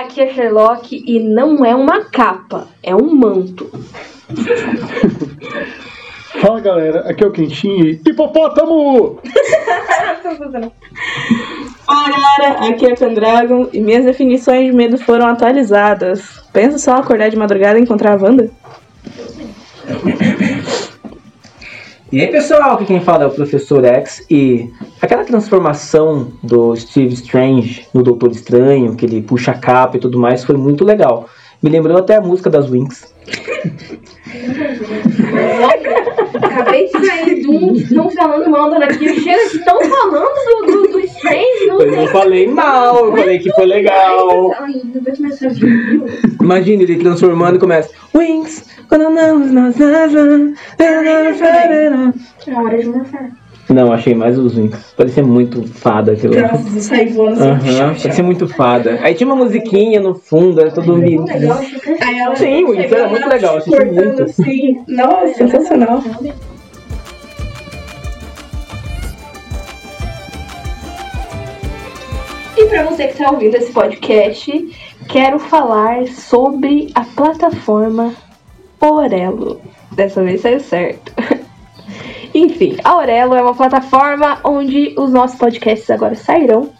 aqui é Sherlock e não é uma capa, é um manto. Fala galera, aqui é o Quentinho e hipopótamo! Fala galera, aqui é a Pendragon e minhas definições de medo foram atualizadas. Pensa só acordar de madrugada e encontrar a Wanda? E aí pessoal, aqui quem fala é o Professor X e aquela transformação do Steve Strange no Doutor Estranho, que ele puxa a capa e tudo mais, foi muito legal. Me lembrou até a música das Wings. Acabei de sair de um que estão falando mal da Nakia. Chega que estão falando do, do, do Strange. Não Eu não falei mal, eu falei que foi legal. Imagina ele transformando e começa Wings, quando não nós É hora de morfar. Não, achei mais os Wings. Parecia muito fada aquilo. Nossa, sair voando Aham, parecia muito fada. Aí tinha uma musiquinha no fundo, era todo achei Aí ela Sim, o Wings era muito legal, cortando muito. assim. Nossa, sensacional. E pra você que tá ouvindo esse podcast, quero falar sobre a plataforma Orelo. Dessa vez saiu certo. Enfim, a Orelo é uma plataforma onde os nossos podcasts agora sairão.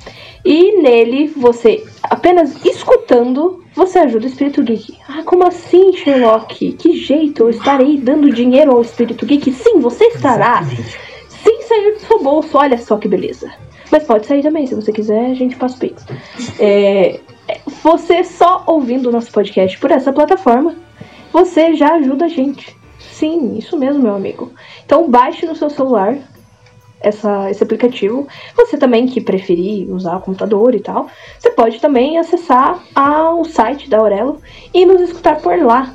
E nele, você apenas escutando, você ajuda o Espírito Geek. Ah, como assim, Sherlock? Que jeito? Eu estarei dando dinheiro ao Espírito Geek? Sim, você estará. Sem sair do seu bolso, olha só que beleza. Mas pode sair também, se você quiser, a gente passa o Pix. É, você só ouvindo o nosso podcast por essa plataforma, você já ajuda a gente. Sim, isso mesmo, meu amigo. Então baixe no seu celular essa, esse aplicativo. Você também que preferir usar o computador e tal, você pode também acessar a- o site da Aurelo e nos escutar por lá.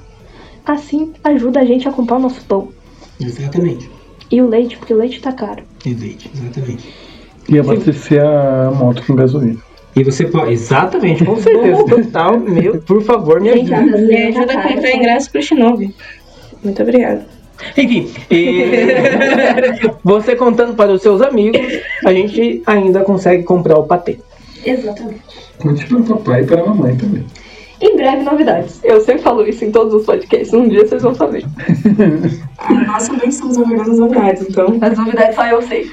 Assim ajuda a gente a comprar o nosso pão. Exatamente. E o leite, porque o leite tá caro. Exatamente. Exatamente. E abastecer a moto com gasolina. E você pode. Exatamente, com certeza. Total, meu, por favor, me Gente, a ajude. gasolina Me ajuda a comprar ingresso pro Shinobi. Muito obrigada. Enfim, e- você contando para os seus amigos, a gente ainda consegue comprar o patê. Exatamente. Conte para o papai e para a mamãe também. Em breve, novidades. Eu sempre falo isso em todos os podcasts. Um dia vocês vão saber. Nós também somos obrigados novidades, então. As novidades só eu sei.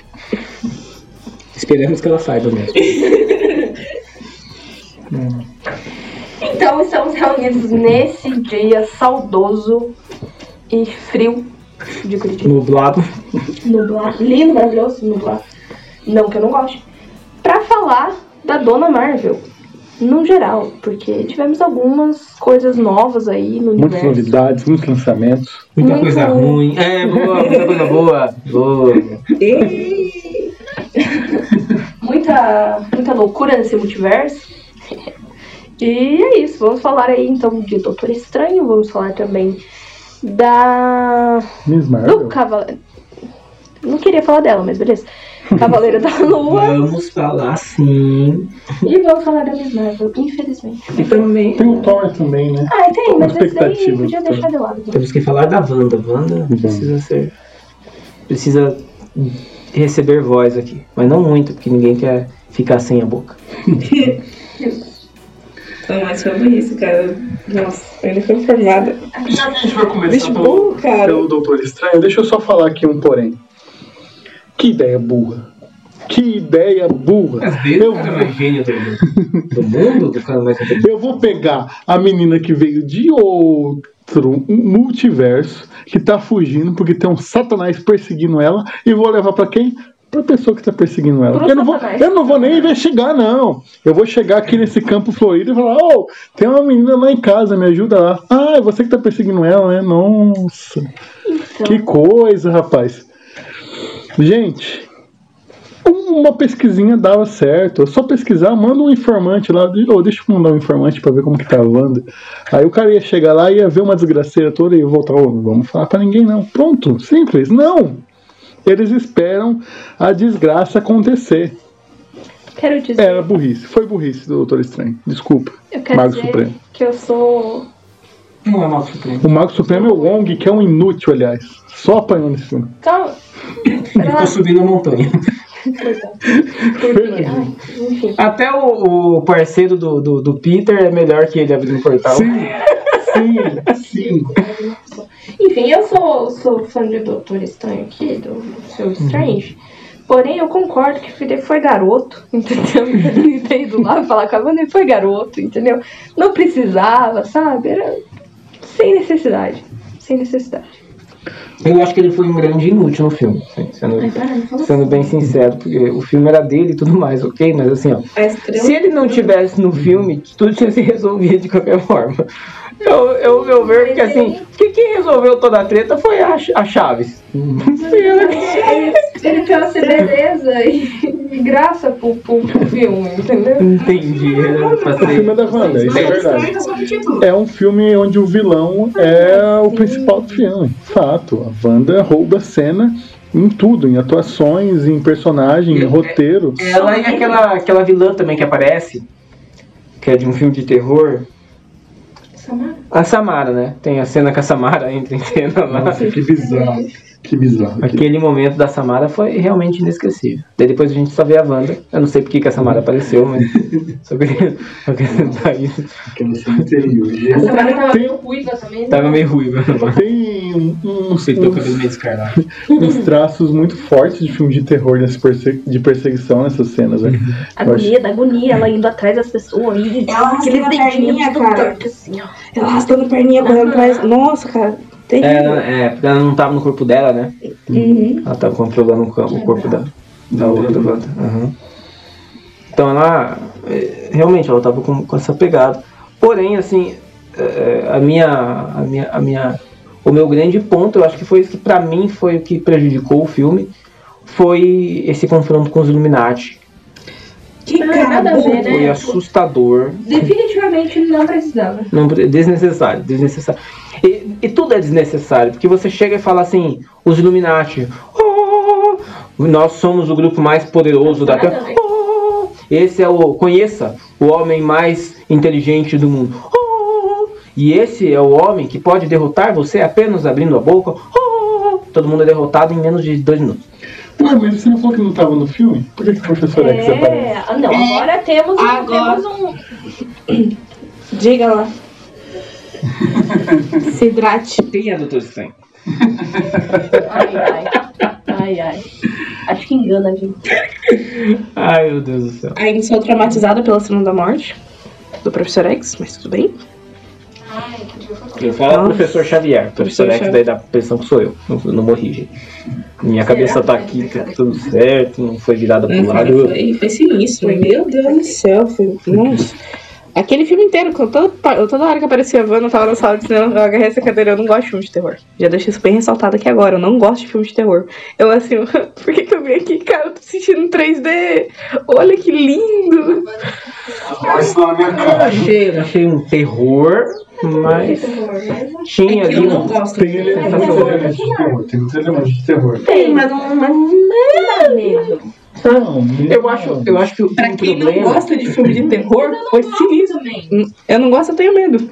Esperamos que ela saiba mesmo. Então, estamos reunidos nesse dia saudoso e frio de Curitiba. Nublado. Nublado. Lindo, maravilhoso, nublado. Não que eu não goste. Pra falar da Dona Marvel. No geral, porque tivemos algumas coisas novas aí no Muitas universo. novidades, muitos lançamentos. Muita Muito- coisa ruim. É, boa, muita coisa boa. Boa. muita, muita loucura nesse multiverso. E é isso, vamos falar aí então de Doutor Estranho, vamos falar também da. Miss do Marvel. Cavaleiro. Não queria falar dela, mas beleza. Cavaleiro da Lua. Vamos falar sim. e vamos falar da Miss Marvel, infelizmente. E também Tem o Thor também, né? Ah, tem, mas esse daí Expectativa podia do deixar de lado. temos que falar da Wanda. Wanda precisa ser. Precisa receber voz aqui. Mas não muito, porque ninguém quer ficar sem a boca. Então, mas sobre isso, cara. Nossa, eu ainda fui formada. Já que a gente vai começar Bicho pelo, cara. pelo Doutor Estranho, deixa eu só falar aqui um porém. Que ideia burra. Que ideia burra. eu, gênio do, do mundo, do cara mais inteligente. eu vou pegar a menina que veio de outro multiverso, que tá fugindo porque tem um satanás perseguindo ela, e vou levar pra quem? Pra pessoa que tá perseguindo ela. Pro Eu não, vou, eu não vou nem investigar, não. Eu vou chegar aqui nesse campo florido e falar: Ô, tem uma menina lá em casa, me ajuda lá. Ah, é você que tá perseguindo ela, né? Nossa. Então, Que coisa, rapaz. Gente, uma pesquisinha dava certo. É só pesquisar, manda um informante lá. Ô, deixa eu mandar um informante pra ver como que tá a Wanda. Aí o cara ia chegar lá, ia ver uma desgraceira toda e ia voltar. Ô, não vamos falar pra ninguém, não. Pronto, simples. Não! Eles esperam a desgraça acontecer. quero dizer, Era burrice. Foi burrice do Doutor Estranho. Desculpa. eu quero Mago dizer Supremo. que eu sou. Não é mal supremo. O Mago Supremo é o Wong, que é um inútil, aliás. Só apanhou nesse filme. Calma. Ele ficou subindo a montanha. Ai, enfim. Até o, o parceiro do, do, do Peter é melhor que ele abrindo o portal. Sim, sim, sim. Enfim, eu sou, sou fã de Doutor Estranho aqui, do seu Strange. Porém, eu concordo que o Felipe foi garoto, entendeu? Ele ter ido lá falar com a Wanda, ele foi garoto, entendeu? Não precisava, sabe? Era sem necessidade. Sem necessidade. Eu acho que ele foi um grande inútil no filme, assim, sendo, sendo bem sincero, porque o filme era dele e tudo mais, ok? Mas assim, ó, se ele não tivesse no filme, tudo tinha se resolvido de qualquer forma. Eu, eu, eu ver porque assim, que quem resolveu toda a treta foi a, a Chaves. Ele, ele trouxe beleza e, e graça pro, pro, pro filme, entendeu? Entendi. eu O passei- filme é da Wanda, isso é verdade. É um filme onde o vilão é o principal do filme. Fato. A Wanda rouba a cena em tudo, em atuações, em personagem, em roteiro. Ela e aquela, aquela vilã também que aparece, que é de um filme de terror. Samara? A Samara, né? Tem a cena que a Samara entra em cena lá. Nossa, que bizarro. Que bizarro. Aquele momento da Samara foi realmente inesquecível. Daí depois a gente só vê a Wanda. Eu não sei porque que a Samara apareceu, mas só queria só acrescentar isso. Aquela cena interior. A Samara tava meio ruiva também. né? Tava meio ruiva. Tem um- uns, Aceitou o cabelo meio descarnado. uns traços muito fortes de filme de terror perse- de perseguição nessas cenas. Né? A Eu acho- agonia da agonia, ela indo atrás das pessoas e Ela arrastando a perninha, cara. assim. Ela arrastando a perninha, correndo atrás. Nossa, cara. É, Terrível. é, porque ela não tava no corpo dela, né? Uhum. Ela tava controlando o, campo- o corpo da, da outra Wanda. Aham. Então ela. é, Realmente, ela tava com, com essa pegada. Porém, assim, é, a minha. A minha, a minha o meu grande ponto, eu acho que foi isso que pra mim foi o que prejudicou o filme, foi esse confronto com os Illuminati. Cara nada a ver, né? Foi assustador. Definitivamente não precisava. Não, desnecessário, desnecessário. E, e tudo é desnecessário, porque você chega e fala assim, os Illuminati, "Oh, nós somos o grupo mais poderoso da Terra. Oh, esse é o, conheça, o homem mais inteligente do mundo. Oh, e esse é o homem que pode derrotar você apenas abrindo a boca. Oh, todo mundo é derrotado em menos de dois minutos. Ué, mas você não falou que não tava no filme? Por que, que o professor X aparece? É, ah, não, agora temos, um- Agora. temos um. Diga lá. Se hidrate. Quem é Doutor Estranho? Ai, ai. Ai, ai. Acho que engana a gente. Ai, meu Deus do céu. Ainda sou traumatizada pela cena da morte do Professor X, mas tudo bem. Eu falo Nossa. professor Xavier. Professor X daí dá a impressão que sou eu. Não, não morri, gente. Minha cabeça tá aqui, tá tudo certo, não foi virada pro lado. Foi, foi sinistro. Meu Deus do céu. Foi, nossa. Aquele filme inteiro, toda, toda hora que aparecia a Wanda, eu tava na sala de cinema, eu agarrei essa cadeira, eu não gosto de filme de terror. Já deixei isso bem ressaltado aqui agora, eu não gosto de filme de terror. Eu assim, por que, que eu vim aqui, cara? Eu tô assistindo em 3D. Olha que lindo. Mas na minha Eu cara. achei, achei um terror, mas tinha ali não um. Tem ele tem muitos elementos de terror. Tem muitos elementos de terror. Tem, mas não, mas Dá medo. Não, Eu acho, eu acho que o pra um quem não problema. gosta de filme de terror, foi sinistro. Eu não gosto, eu tenho medo.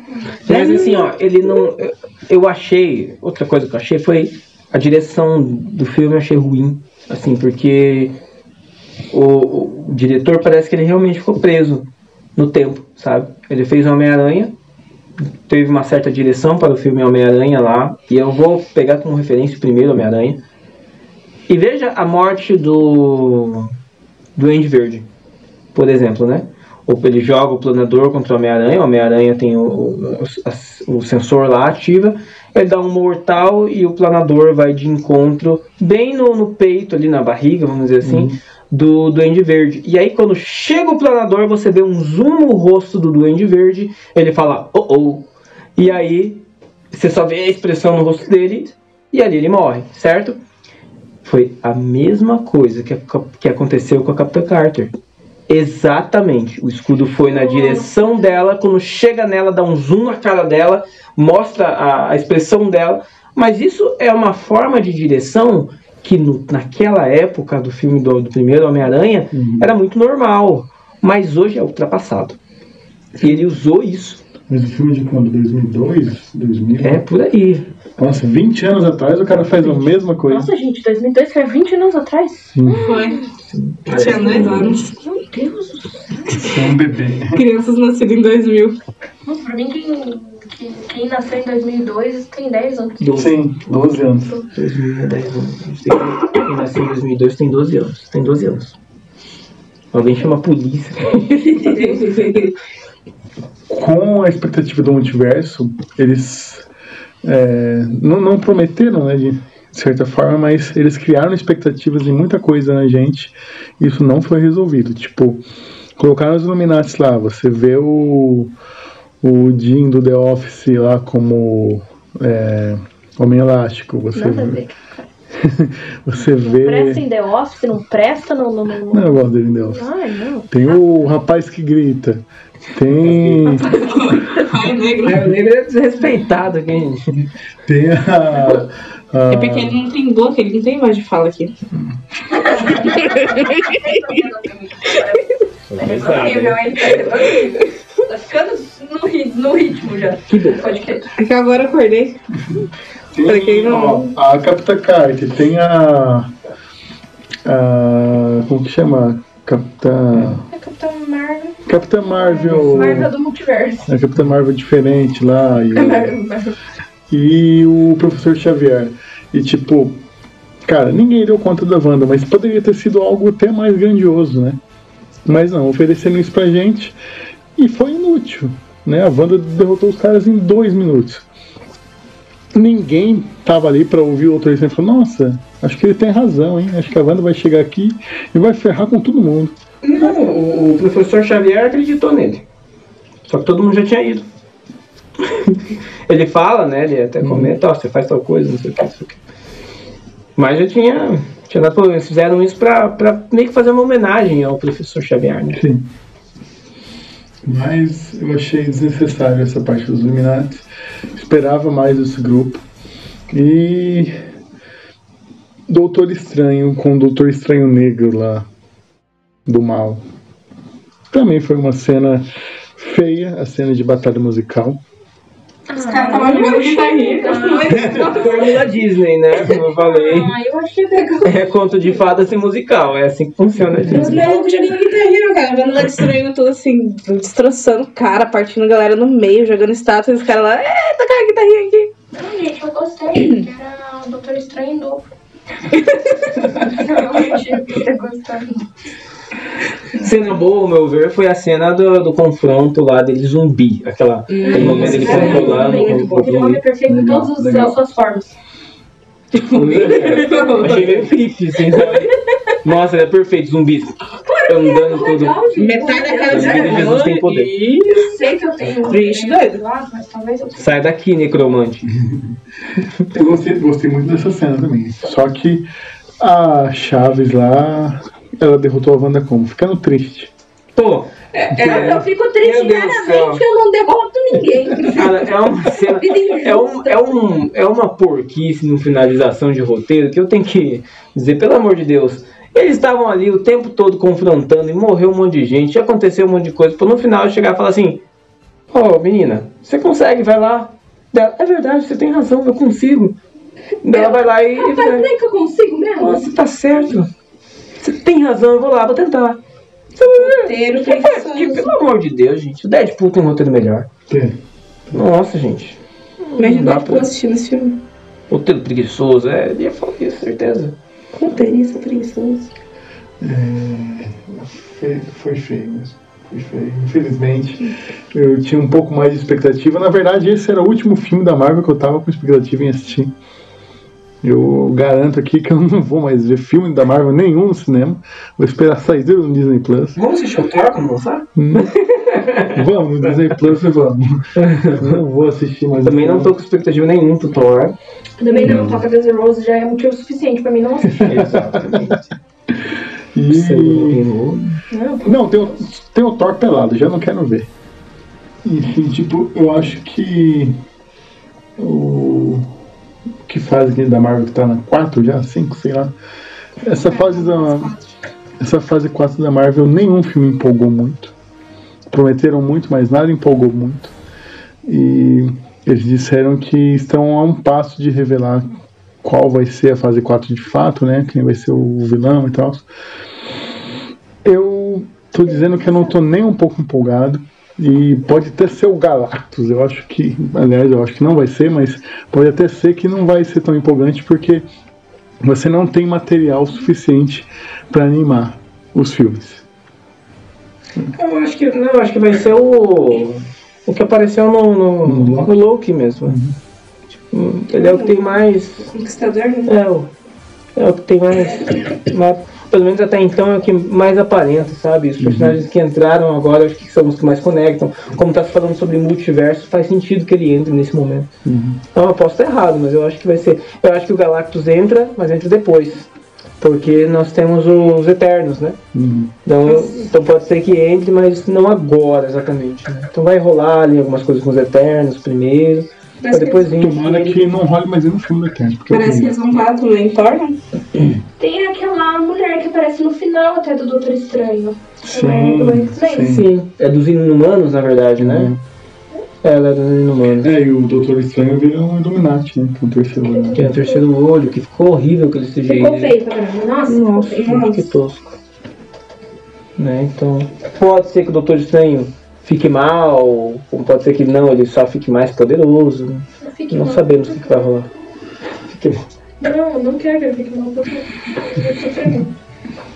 Mas assim, ó, ele não. eu- Eu achei. Outra coisa que eu achei foi a direção do filme eu achei ruim. Assim, porque o, o diretor parece que ele realmente ficou preso no tempo, sabe? Ele fez Homem-Aranha, teve uma certa direção para o filme Homem-Aranha lá, e eu vou pegar como referência o primeiro Homem-Aranha. E veja a morte do. do Andy Verde, por exemplo, né? Ou ele joga o planador contra o Homem-Aranha, o Homem-Aranha tem o, o, o sensor lá, ativa, ele dá um mortal e o planador vai de encontro bem no, no peito, ali na barriga, vamos dizer assim, do Duende Verde. E aí quando chega o planador, você vê um zoom no rosto do Duende Verde, ele fala, oh oh. E aí você só vê a expressão no rosto dele e ali ele morre, certo? Foi a mesma coisa que, que aconteceu com a Capitã Carter. Exatamente. O escudo foi na direção dela. Quando chega nela, dá um zoom na cara dela, mostra a, a expressão dela. Mas isso é uma forma de direção que no- naquela época do filme do, do primeiro Homem-Aranha era muito normal. Mas hoje é ultrapassado. E ele usou isso Mas o filme de quando? 2002? 2000? É por aí. Nossa, 20 anos atrás o cara faz a mesma coisa. Nossa, gente, 2002 foi há 20 anos atrás. Sim, Foi. Tinha dois anos. Meu Deus do céu. é um bebê. Crianças nascidas em 2000. Nossa, pra mim, quem, quem, quem nasceu em 2002 tem 10 anos. Sim, 12 anos. 2010 anos. Quem nasceu em 2002 tem 12 anos. Tem 12 anos. Alguém chama a polícia. Com a expectativa do multiverso, eles é, não, não prometeram, né, de certa forma, mas eles criaram expectativas em muita coisa na gente e isso não foi resolvido. Tipo, colocaram os Illuminati lá, você vê o, o Jim do The Office lá como é, Homem Elástico, você, Nada vê- você Presta vê... em The Office, não presta no. no, no... Não, eu gosto dele em The Office. Ai, não. Tem o rapaz que grita. Tem. Ai, negro. É, o negro é desrespeitado aqui, gente. Tem a. a É porque ele não tem boca, ele não tem voz de fala aqui. horrível, hein? Tá ficando no, ri- no ritmo já. Que bom. Pode crer. É que agora eu acordei. Tem, Pra quem não- ó, a Capitã Carter, tem a. a como que chama? Capitã. É Capitã Marvel. Marvel. Do multiverso. A Capitã Marvel diferente lá. E, o- e o Professor Xavier. E tipo. Cara, ninguém deu conta da Wanda, mas poderia ter sido algo até mais grandioso, né? Mas não, oferecendo isso pra gente. E foi inútil. Né? A Wanda derrotou os caras em dois minutos. Ninguém tava ali pra ouvir o autor e falou, nossa, acho que ele tem razão, hein? Acho que a Wanda vai chegar aqui e vai ferrar com todo mundo. Não, o, professor Xavier acreditou nele. Só que todo mundo já tinha ido. ele fala, né? Ele até comenta, ó, você faz tal coisa, não sei o que, não sei o que. Mas já tinha. tinha dado pra- eles fizeram isso pra, pra meio que fazer uma homenagem ao professor Xavier, né? Sim. Mas eu achei desnecessário essa parte dos Illuminati. Esperava mais esse grupo. E. Doutor Estranho com o Doutor Estranho Negro lá. Do mal. Também foi uma cena feia, a cena de batalha musical. Os caras estavam guitarrinha. Fórmula Disney, né? Como eu falei. Ah, eu achei legal. É conto de fada sem musical, é assim que funciona a Os Disney. malucos jogando guitarrinha, cara. Vendo lá destruindo tudo assim, destroçando o cara, partindo a galera no meio, jogando estátuas, e os caras lá, é, tocar a guitarrinha aqui. Não, gente, eu gostei. que Era o Doutor Estranho em dobro. Realmente, eu ter gostado. Cena boa, ao meu ver, foi a cena do, do confronto lá dele zumbi. Aquela, aquele momento ele controlando Muito bom. homem é perfeito em todas as- suas formas. Achei meio creepy, assim, sabe? Nossa, ele é perfeito, zumbi. Andando todo. Legal. Metade da cara Os de filhos de Jesus têm poder. Eu sei que eu tenho. Vixe, tenho doido. lado, mas talvez eu tenha. Sai daqui, necromante. Eu gostei, gostei muito dessa cena também. Só que a Chaves lá, ela derrotou a Wanda como? Ficando triste. Pô, Eu, eu fico triste diariamente, eu não derroto ninguém. cara, é uma cena. É, um, é, um, é uma porquice no finalização de roteiro que eu tenho que dizer, pelo amor de Deus. Eles estavam ali o tempo todo confrontando e morreu um monte de gente, aconteceu um monte de coisa. Pra no final eu chegar e falar assim: Ô menina, você consegue, vai lá. Dela, é verdade, você tem razão, eu consigo. Ela vai lá e. Mas nem que eu consigo mesmo. você tá certo. Tem razão, eu vou lá, vou tentar. Roteiro Que- preguiçoso. que- pelo amor de Deus, gente. O Deadpool tem um roteiro melhor. É. Nossa, gente. Imagina Dá eu pra- assistindo esse filme. Roteiro preguiçoso, é. Ia falar isso, certeza. Roteirista preguiçoso. Foi, foi feio mesmo. Foi feio. Infelizmente, eu tinha um pouco mais de expectativa. Na verdade, esse era o último filme da Marvel que eu tava com expectativa em assistir. Eu garanto aqui que eu não vou mais ver filme da Marvel nenhum no cinema. Vou esperar sair no Disney Plus. Vamos assistir o Thor quando lançar? vamos, no Disney Plus vamos. Não vou assistir mais. Também não tô com expectativa nenhuma pro Thor. Também não, Toca Guns N' Roses já é motivo suficiente pra mim não assistir. Exatamente. E... Não, Não, tem o, tem o Thor pelado, já não quero ver. Enfim, tipo, eu acho que o que fase da Marvel que tá na 4 já, 5, sei lá. Essa fase da essa fase 4 da Marvel nenhum filme empolgou muito. Prometeram muito, mas nada empolgou muito. E eles disseram que estão a um passo de revelar qual vai ser a fase 4 de fato, né? Quem vai ser o vilão e tal. Eu tô dizendo que eu não tô nem um pouco empolgado. E pode até ser o Galactus, eu acho que, aliás, eu acho que não vai ser, mas pode até ser que não vai ser tão empolgante porque você não tem material suficiente para animar os filmes. Eu acho que, não, eu acho que vai ser o. O que apareceu no, no, No no Loki mesmo. Tipo, ele é o que tem mais. Conquistador, né? É o, é o que tem mais, mais- Pelo menos até então é o que mais aparenta, sabe? Os personagens que entraram agora acho que são os que mais conectam. Como tá se falando sobre multiverso, faz sentido que ele entre nesse momento. Então eu posso estar errado, mas eu acho que vai ser. Eu acho que o Galactus entra, mas entra depois. Porque nós temos os Eternos, né? Uhum. Então, então pode ser que entre, mas não agora exatamente. né? Então vai rolar ali algumas coisas com os Eternos primeiro. Parece depois vir. Tomara que não role mais nenhum filme do Parece que eles vão falar Thor, né? Tem aquela mulher que aparece no final até do Doutor Estranho. Sim, é sim. Sim, é dos inumanos, na verdade, né? Ela é dos inumanos. É, e o Doutor Estranho vira um Illuminati, né? Que é um terceiro olho. Tem o terceiro olho, que ficou horrível aquele CGI. Ficou feio pra caramba. Nossa, ficou. Nossa, que tosco. Né, então, pode ser que o Doutor Estranho fique mal, como pode ser que não, ele só fique mais poderoso. né? Não mal. sabemos o que, que vai rolar. Fique mal. Não, não quero que ele fique mal. porque eu sofrer muito.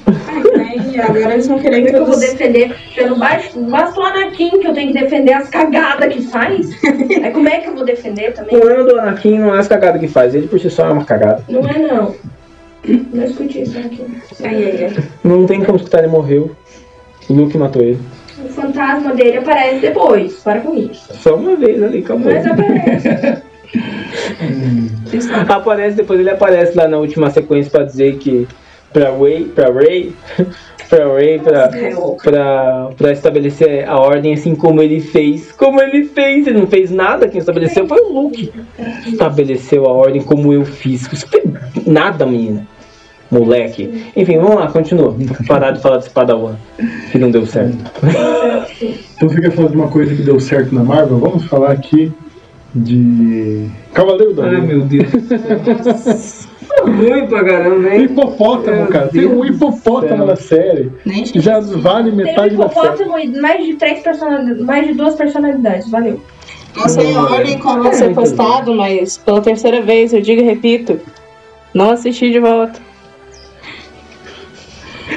Ai, agora eles vão querer Como é que eu vou defender? Pelo baixo, basta o Anakin que eu tenho que defender as cagadas que faz. Aí como é que eu vou defender O também? problema do Anakin não é as cagadas que faz, ele por si só é uma cagada. Não é não. Não escute isso, Anakin. Ai, ai, ai. Não tem como escutar, ele morreu. O Luke matou ele. O fantasma dele aparece depois. Para com isso. Só uma vez ali, acabou. Mas aparece. Aparece, depois ele aparece lá na última sequência pra dizer que pra Ray, pra Ray, pra Ray, pra, pra, pra estabelecer a ordem assim como ele fez. Como ele fez, ele não fez nada, quem estabeleceu foi o Luke. Estabeleceu a ordem como eu fiz. Você fez nada, menina. Moleque. Enfim, vamos lá, continua. Parar de falar desse Padawan, que não deu certo. Então quer falar de uma coisa que deu certo na Marvel? Vamos falar aqui de Cavaleiro da Ai, Lua. meu Deus. Ruim pra caramba, hein? Hipopótamo, Meu cara. Tem um Deus hipopótamo céu. na série. Nem que Já vale Tem um metade da série. hipopótamo e mais de três personalidades. Mais de duas personalidades. Valeu. Não sei a ordem qual vai ser postado, mas pela terceira vez eu digo e repito: não assisti de volta.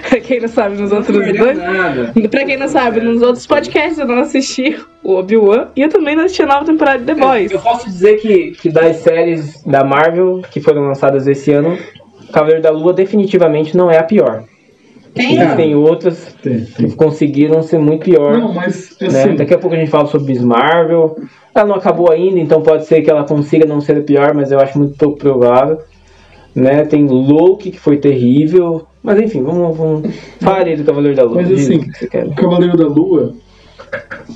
Pra quem não sabe, nos outros dois. Nada. Pra quem não sabe, nos outros podcasts eu não assisti o Obi-Wan e eu também não assisti a nova temporada de The Boys. Eu posso dizer que, que das séries da Marvel que foram lançadas esse ano, Cavaleiro da Lua definitivamente não é a pior. Tem? Existem outras Tem, que tem. conseguiram ser muito pior. Não, mas né? assim, Daqui a pouco a gente fala sobre Miss Marvel. Ela não acabou ainda, então pode ser que ela consiga não ser a pior, mas eu acho muito pouco provável. Né? Tem Loki, que foi terrível. Mas enfim, vamos, vamos... aí do Cavaleiro da Lua. Mas assim, o que você quer. o Cavaleiro da Lua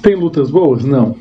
tem lutas boas? Não.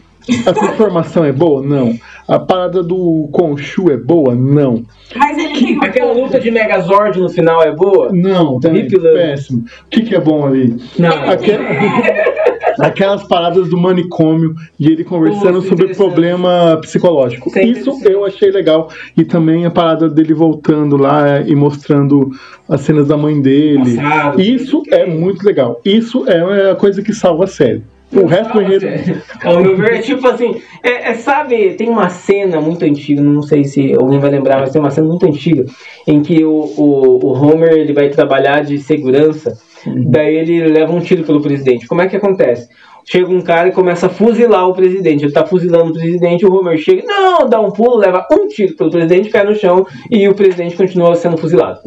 A transformação é boa? Não. A parada do Khonshu é boa? Não. Mas ele tem Aquela luta de Megazord no final é boa? Não, também péssimo. O que, que é bom ali? Não. Aque- Aquelas paradas do manicômio e ele conversando Nossa, sobre problema psicológico. Isso é Isso eu achei legal. E também a parada dele voltando lá e mostrando as cenas da mãe dele. Passado. Isso é muito legal. Isso é a coisa que salva a série. O resto do enredo. Ao meu ver, é tipo assim, é, é, sabe, tem uma cena muito antiga, não sei se alguém vai lembrar, mas tem uma cena muito antiga em que o, o, o Homer ele vai trabalhar de segurança, daí ele leva um tiro pelo presidente. Como é que acontece? Chega um cara e começa a fuzilar o presidente. Ele tá fuzilando o presidente, o Homer chega, não, dá um pulo, leva um tiro pelo presidente, cai no chão e o presidente continua sendo fuzilado.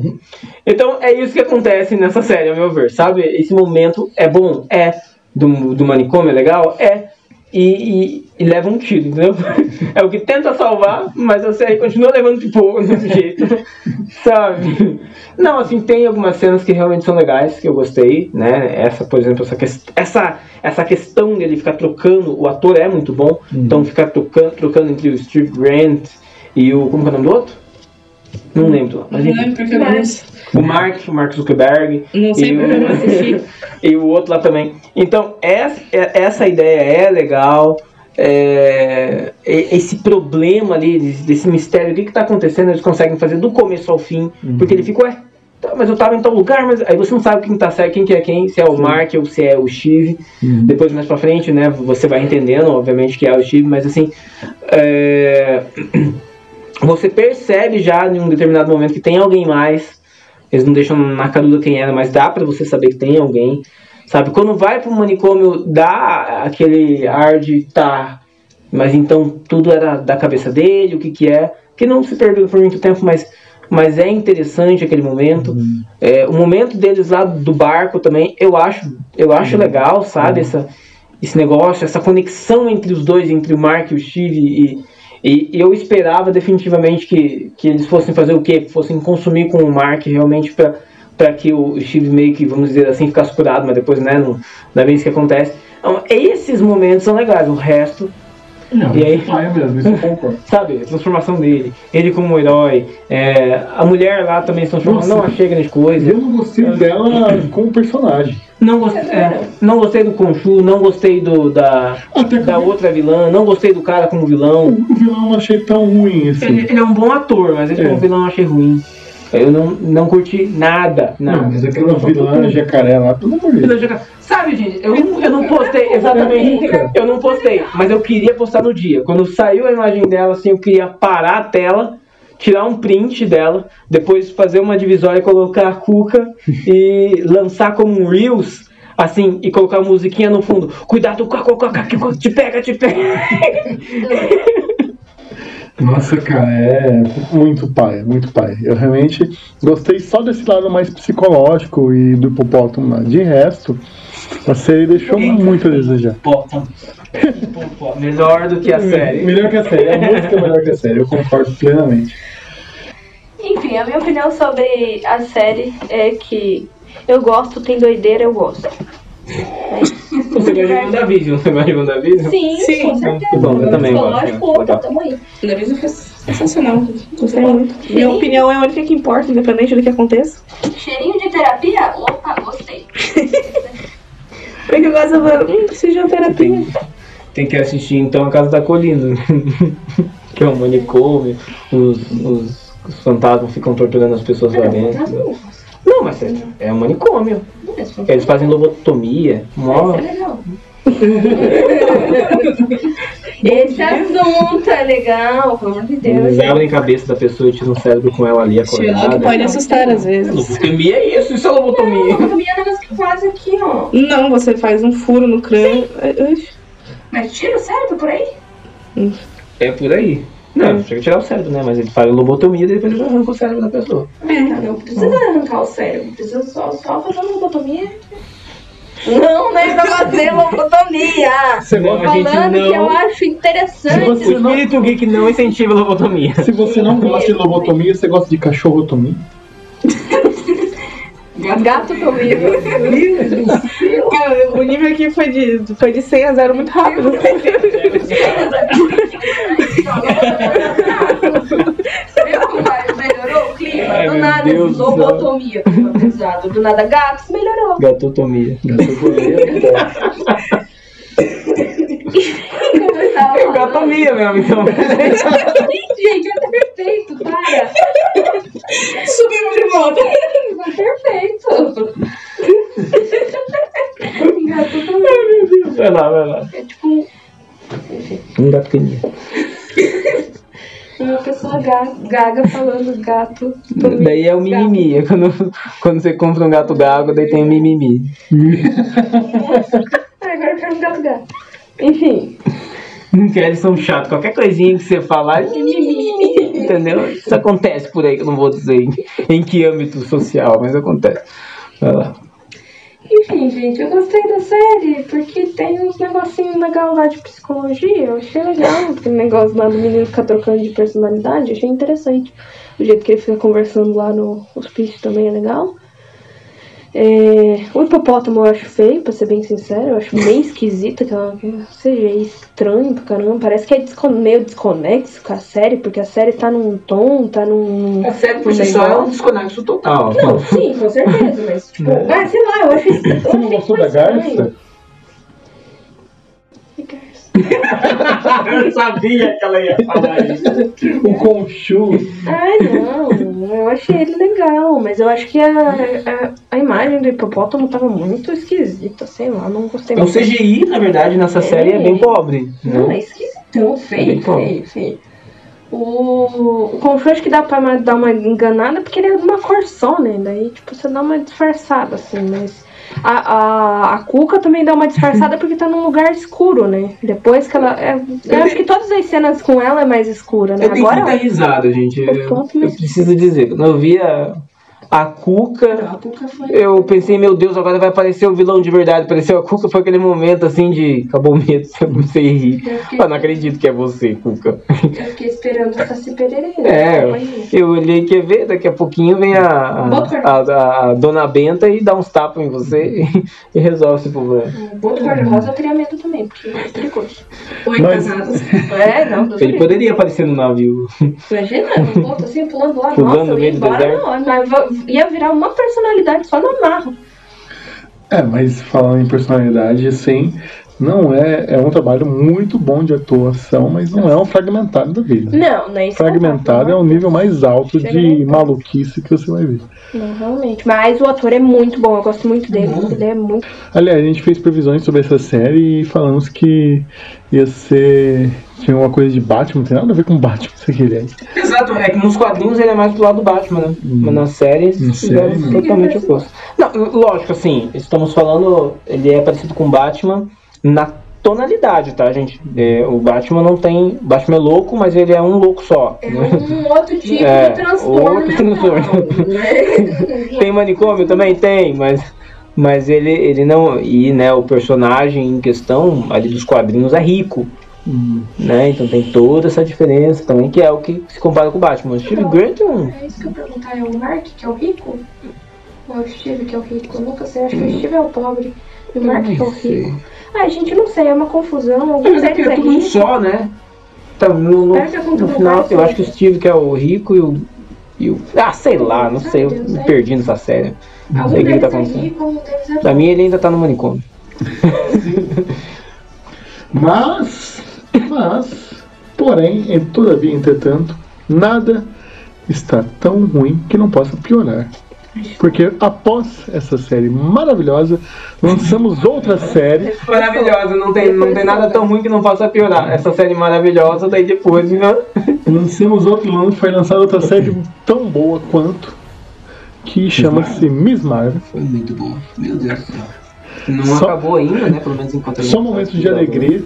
Então é isso que acontece nessa série, ao meu ver, sabe? Esse momento é bom, é do, do manicômio, é legal, é. E, e- e leva um tiro, entendeu? É o que tenta salvar, mas a série continua levando pipoco do mesmo jeito, sabe? Não, assim, tem algumas cenas que realmente são legais, que eu gostei, né? Essa, por exemplo, essa, ques- essa, essa questão dele ficar trocando, o ator é muito bom, então ficar trocando, trocando entre o Steve Grant e o. Como que é o nome do outro? Não lembro, mas Não lembro não, O Mark, o Mark Zuckerberg. não sei e eu não o- assisti. e o outro lá também. Então, essa, essa ideia é legal. é, esse problema ali, desse, mistério, o que, que tá acontecendo, eles conseguem fazer do começo ao fim, porque ele fica, ué, tá, mas eu tava em tal lugar, mas aí você não sabe quem tá certo, quem que é quem, se é o Mark ou se é o Steve. Depois, mais pra frente, né, você vai entendendo, obviamente, que é o Steve, mas assim, é, você percebe já em um determinado momento que tem alguém mais, eles não deixam na caruda quem era, mas dá pra você saber que tem alguém. Sabe, quando vai pro manicômio, dá aquele ar de tá, mas então tudo era da cabeça dele, o que que é, que não se perdeu por muito tempo, mas, mas é interessante aquele momento. É, o momento deles lá do barco também, eu acho, eu acho legal, sabe, essa, esse negócio, essa conexão entre os dois, entre o Mark e o Steve, e, e eu esperava definitivamente que, que eles fossem fazer o quê? Fossem consumir com o Mark realmente para que o Steve meio que, vamos dizer assim, ficasse curado, mas depois, né, não, não é bem isso que acontece. Então, esses momentos são legais, o resto, Não, E aí? isso é mesmo, isso eu concordo. sabe, a transformação dele, ele como herói, é, a mulher lá também se transforma, Nossa. não achei grande coisa. Eu não gostei dela como personagem. Não gostei, é, não gostei do Khonshu, não gostei do, da, Até da outra vilã, não gostei do cara como vilão. o vilão eu não achei tão ruim assim. Ele, ele é um bom ator, mas ele É. como vilão eu achei ruim. Eu não, não curti nada. Não, nada. mas aquela vilã jacaré lá, pelo amor de Deus. Sabe, gente, eu, não- eu não postei exatamente. Eu não postei, mas eu queria postar no dia. Quando saiu a imagem dela, assim, eu queria parar a tela, tirar um print dela, depois fazer uma divisória, colocar a Cuca e lançar como um Reels. Assim, e colocar a musiquinha no fundo. Cuidado com a coca, que te pega, te pega. Nossa, cara, é muito pai, é muito pai. Eu realmente gostei só desse lado mais psicológico e do hipopótamo. lá. De resto, a série deixou muito a desejar. Melhor do que a série. Melhor que a série, a música é melhor que a série, eu concordo plenamente. Enfim, a minha opinião sobre a série é que eu gosto, tem doideira, eu gosto. Você gosta de WandaVision? Você gosta de WandaVision? Sim, Sim. com certeza. Que bom, eu também gosto. Legal. opa, tamo aí. Foi sensacional. Gostei muito. Minha opinião é a única que importa, independente do que aconteça. Cheirinho de terapia? Opa, gostei. Porque eu gosto de hum, preciso de uma terapia. Tem que assistir então a Casa da Colina, que é um manicômio, os, os, os fantasmas ficam torturando as pessoas lá dentro. Não, mas é, é um manicômio. Eles fazem lobotomia. Mó... é legal. Esse assunto é legal, pelo amor de Deus. Eles abrem a cabeça da pessoa e tiram o cérebro com ela ali Sei lá, que acordada. pode assustar às vezes. Lobotomia é isso, isso é lobotomia. Lobotomia é um negócio que faz aqui, ó. Não, você faz um furo no crânio. Ui, Mas tira o cérebro por aí? É por aí. Não, chega a tirar o cérebro, né? Mas ele faz lobotomia e depois ele arranca o cérebro da pessoa. É, não precisa arrancar o cérebro, precisa só, só fazer uma lobotomia. Não, não pra fazer lobotomia. Você Não, Falando não- que eu acho Se interessante. você O não, espírito geek não incentiva lobotomia. se você não gosta de lobotomia, você gosta de cachorrotomia? Gato comigo. Cara, o nível aqui foi de, foi de 100 a 0 muito rápido. Ai, do meu nada, Deus lobotomia, pesado. Do nada, gatos, melhorou. Gatotomia. Começava a falar. Gatomia mesmo, então. Gente, é perfeito, para. Subimos de volta. É perfeito. Gato também. Vai lá, vai lá. É tipo Um gato uma pessoa ga- gaga falando gato. Daí é o mimimi. É quando, quando você compra um gato gago, daí tem o mimimi. Agora eu quero um gato gato. Enfim. Não quer, eles são chatos. Qualquer coisinha que você falar, mimimi. Entendeu? Isso acontece por aí, que eu não vou dizer em, em que âmbito social, mas acontece. Vai lá. Enfim, gente, eu gostei da série porque tem uns negocinhos legais lá de psicologia. Eu achei legal aquele negócio lá do menino ficar trocando de personalidade. Achei interessante. O jeito que ele fica conversando lá no hospício também é legal. É, o hipopótamo eu acho feio, pra ser bem sincero. Eu acho meio esquisito, aquela seja estranho pra caramba. Parece que é descon- meio desconexo com a série, porque a série tá num tom, tá num. série por si só é um desconexo total. Não, sim, com certeza, mas tipo, ah, sei lá, eu acho estranho. Você não gostou da Garça? Que Garça? Eu sabia que ela ia falar isso. O Conchu. Ai, não, eu achei ele legal, mas eu acho que a, a, a imagem do hipopótamo tava muito esquisita, sei lá, não gostei O muito. CGI, na verdade, nessa série é bem pobre. Não, Né? é esquisitão, É feio, pobre. feio, feio. O, o acho que dá pra dar uma enganada porque ele é de uma cor só, né? Daí, tipo, você dá uma disfarçada, assim, mas. A, a, a Cuca também dá uma disfarçada porque tá num lugar escuro, né? Depois que ela. é- eu acho que todas as cenas com ela é mais escura, né? Eu tenho Agora. muita risada, gente. Eu, eu preciso dizer, quando eu vi a, Cuca, A Cuca foi. eu pensei, meu Deus, agora vai aparecer o vilão de verdade. Apareceu a Cuca, foi aquele momento assim de acabou o medo, eu comecei a rir. Eu fiquei, Eu não acredito que é você, Cuca. eu fiquei esperando o Saci Pererê. É, eu olhei que ver, daqui a pouquinho vem a, a, a- a dona Benta e dá uns tapas em você e, e resolve esse problema. O Boto Cor-de-Rosa eu teria medo também, porque é perigoso. Oi, Mas- casados. É, não, Ele poderia aparecer no navio. Imagina, um boto assim, pulando lá, Pulando nossa, no meio do embora deserto. mas va- ia virar uma personalidade só no marro. É, mas falando em personalidade, assim, não é. É um trabalho muito bom de atuação, mas não é um fragmentado da vida. Não, não é isso. que eu Fragmentado é o nível mais alto de nem maluquice que você vai ver. Não, realmente. Mas o ator é muito bom, eu gosto muito dele. Ele é muito. Aliás, a gente fez previsões sobre essa série e falamos que ia ser. Tinha uma coisa de Batman, não tem nada a ver com Batman isso aqui, aliás. Exato, é que nos quadrinhos ele é mais pro lado do Batman, né? Mas nas séries Na fizeram série, não. totalmente oposto. Não, lógico, assim, estamos falando, ele é parecido com o Batman na tonalidade, tá, gente? É, o Batman não tem. O Batman é louco, mas ele é um louco só. É né? um outro tipo É, de transtorno. outro transtorno. né? Tem manicômio? Também tem, mas. Mas ele, ele não. E né, o personagem em questão ali dos quadrinhos é rico. Né? Então tem toda essa diferença também, que é o que se compara com o Batman. O Steve Grant é um. É isso que eu perguntar, é o Mark que é o rico? Ou é o Steve que é o rico? Eu nunca sei, acho que o Steve é o pobre e o Mark que é o rico. Ai, gente, não sei, é uma confusão. Alguns Mas é que deles é é tudo um rico. só, né? Tá, no, no, no final, eu acho que o Steve que é o rico e o. E o ah, sei lá, não sei, eu me é. perdi nessa série. Não sei o que tá é acontecendo. é Pra mim ele ainda tá no manicômio. Mas, mas, porém, em- todavia, entretanto, nada está tão ruim que não possa piorar. Porque após essa série maravilhosa, lançamos outra série. Maravilhosa, não tem, não tem nada tão ruim que não possa piorar. Essa série maravilhosa, daí depois. né? Lançamos outro ano, foi lançada outra série tão boa quanto, que chama-se Miss Marvel. Foi muito bom, meu Deus do céu. Não Só- acabou ainda, né? Pelo menos enquanto Só tá momentos de gravando. alegria.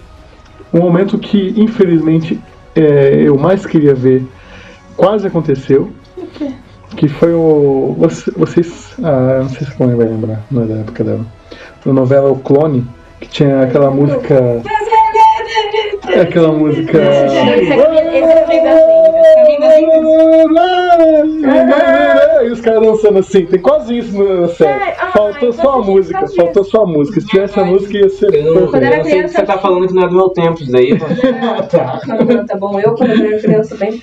Um momento que, infelizmente, é, eu mais queria ver, quase aconteceu. Que foi o. você- Vocês. Ah, não sei se alguém vai lembrar, não é da época dela. A novela O Clone, que tinha aquela música. Aquela música. Esse é E os caras dançando assim, tem quase isso na série. Ai, Faltou só a música, faltou só a música. Se tivesse a música ia ser. Eu não, Quando eu sei que criança, você tá falando que não é do meu tempo, isso daí. mano. tá bom, eu quando era criança bem.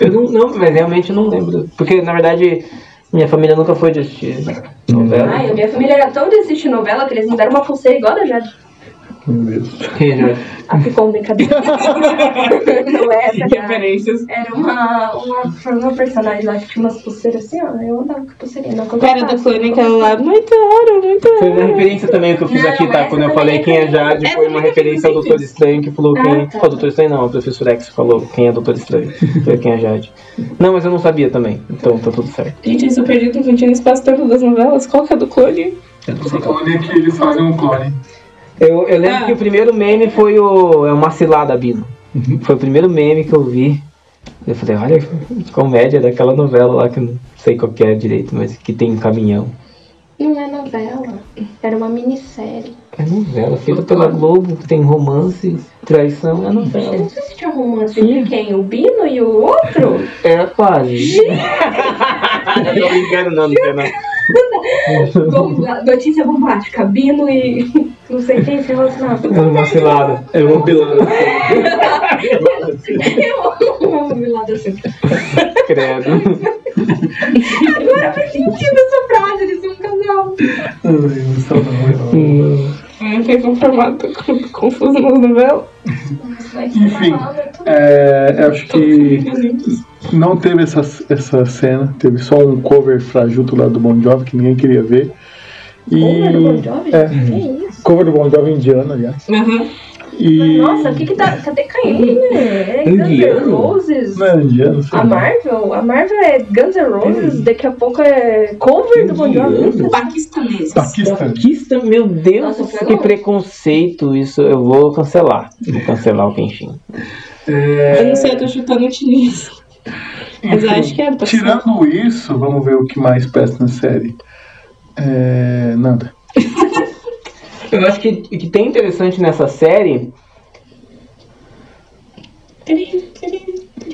Eu não, não, mas realmente não lembro. Porque, na verdade, minha família nunca foi de assistir novela. Ai, minha família era tão de assistir novela que eles me deram uma pulseira igual a da Jade. Meu Deus. Ah, ficou uma brincadeira. Não é essa. Referências. Era uma, uma, uma personagem lá que tinha umas pulseiras assim, ó. Eu andava com a pulseirinha. Não, do faço. clone aquela lá, muito ouro, muito Foi ouro. uma referência também que eu fiz Não, aqui, tá? Quando eu falei é quem é. Jade, foi uma é referência ao Doutor Estranho que falou Ah, quem. tá. Ó, o Doutor Estranho não, o Professor X falou quem é Doutor Estranho. Foi quem é Jade. Não, mas eu não sabia também, então tá tudo certo. Gente, isso eu perdi no Continho Espaço-Tempo das novelas. Qual que é do clone? Sei qual. Clone que eles fazem um clone. Eu, eu lembro Ah. que o primeiro meme foi o. É uma cilada, Bino. Foi o primeiro meme que eu vi. Eu falei, olha, que comédia daquela novela lá que eu não sei qual que é direito, mas que tem um caminhão. Não é novela. Era uma minissérie. É novela, feita pela Globo, que tem romance, traição, é Eu novela. não sei se tinha romance entre quem? O Bino e o outro? Era quase. não tô brincando, não, não. Bom, Notícia bombástica. Bino e não sei quem se relacionava. Uma cilada. É uma pilada. Eu amo o lado assim. Credo. Agora faz sentido essa frase, eles são um casal. Não tem conformado confuso nas novelas. Enfim, é, eu acho que não teve essa, essa cena, teve só um cover frajuto lá do Bon Jovi que ninguém queria ver. E, Cover do Bon Jovi? É, Que isso? cover do Bon Jovi indiano, aliás. Uhum. E, Nossa, o que que tá, tá decaindo, né? É Guns N'? Roses. Não é A. Marvel, a Marvel é Guns N' Roses, daqui a pouco é cover do Bon Jovi. Indiano? Paquistaneses. Paquistão. Paquista, meu Deus, Nossa, que preconceito. Isso eu vou cancelar. Vou cancelar o Kenshin. Eu não sei, eu tô chutando chinês. Mas acho que é do. Tirando isso, vamos ver o que mais presta na série. É, nada. Eu acho que o que tem interessante nessa série.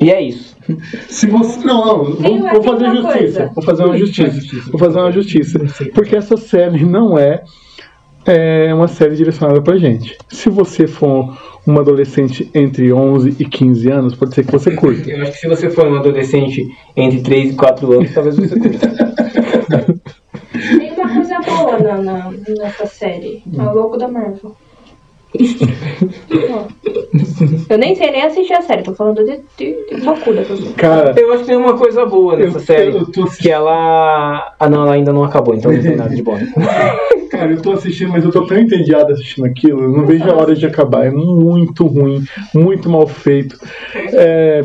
E é isso. Se você. Não, não, vou, vou fazer uma justiça. Vou fazer uma justiça. Vou fazer uma justiça. Porque essa série não é, é uma série direcionada pra gente. Se você for uma adolescente entre 11 e 15 anos, pode ser que você curta. Eu acho que se você for um adolescente entre 3 e 4 anos, talvez você curta. Na, nessa série. É o logo da Marvel. Eu nem sei nem assistir a série, tô falando de, de, de loucura. Cara, Eu acho que tem uma coisa boa nessa Eu- série. eu tô que ela. Ah não, ela ainda não acabou, então não tem nada de bom. cara, eu tô assistindo, mas eu tô tão entediado assistindo aquilo. Eu não vejo a hora de acabar. É muito ruim, muito mal feito. É,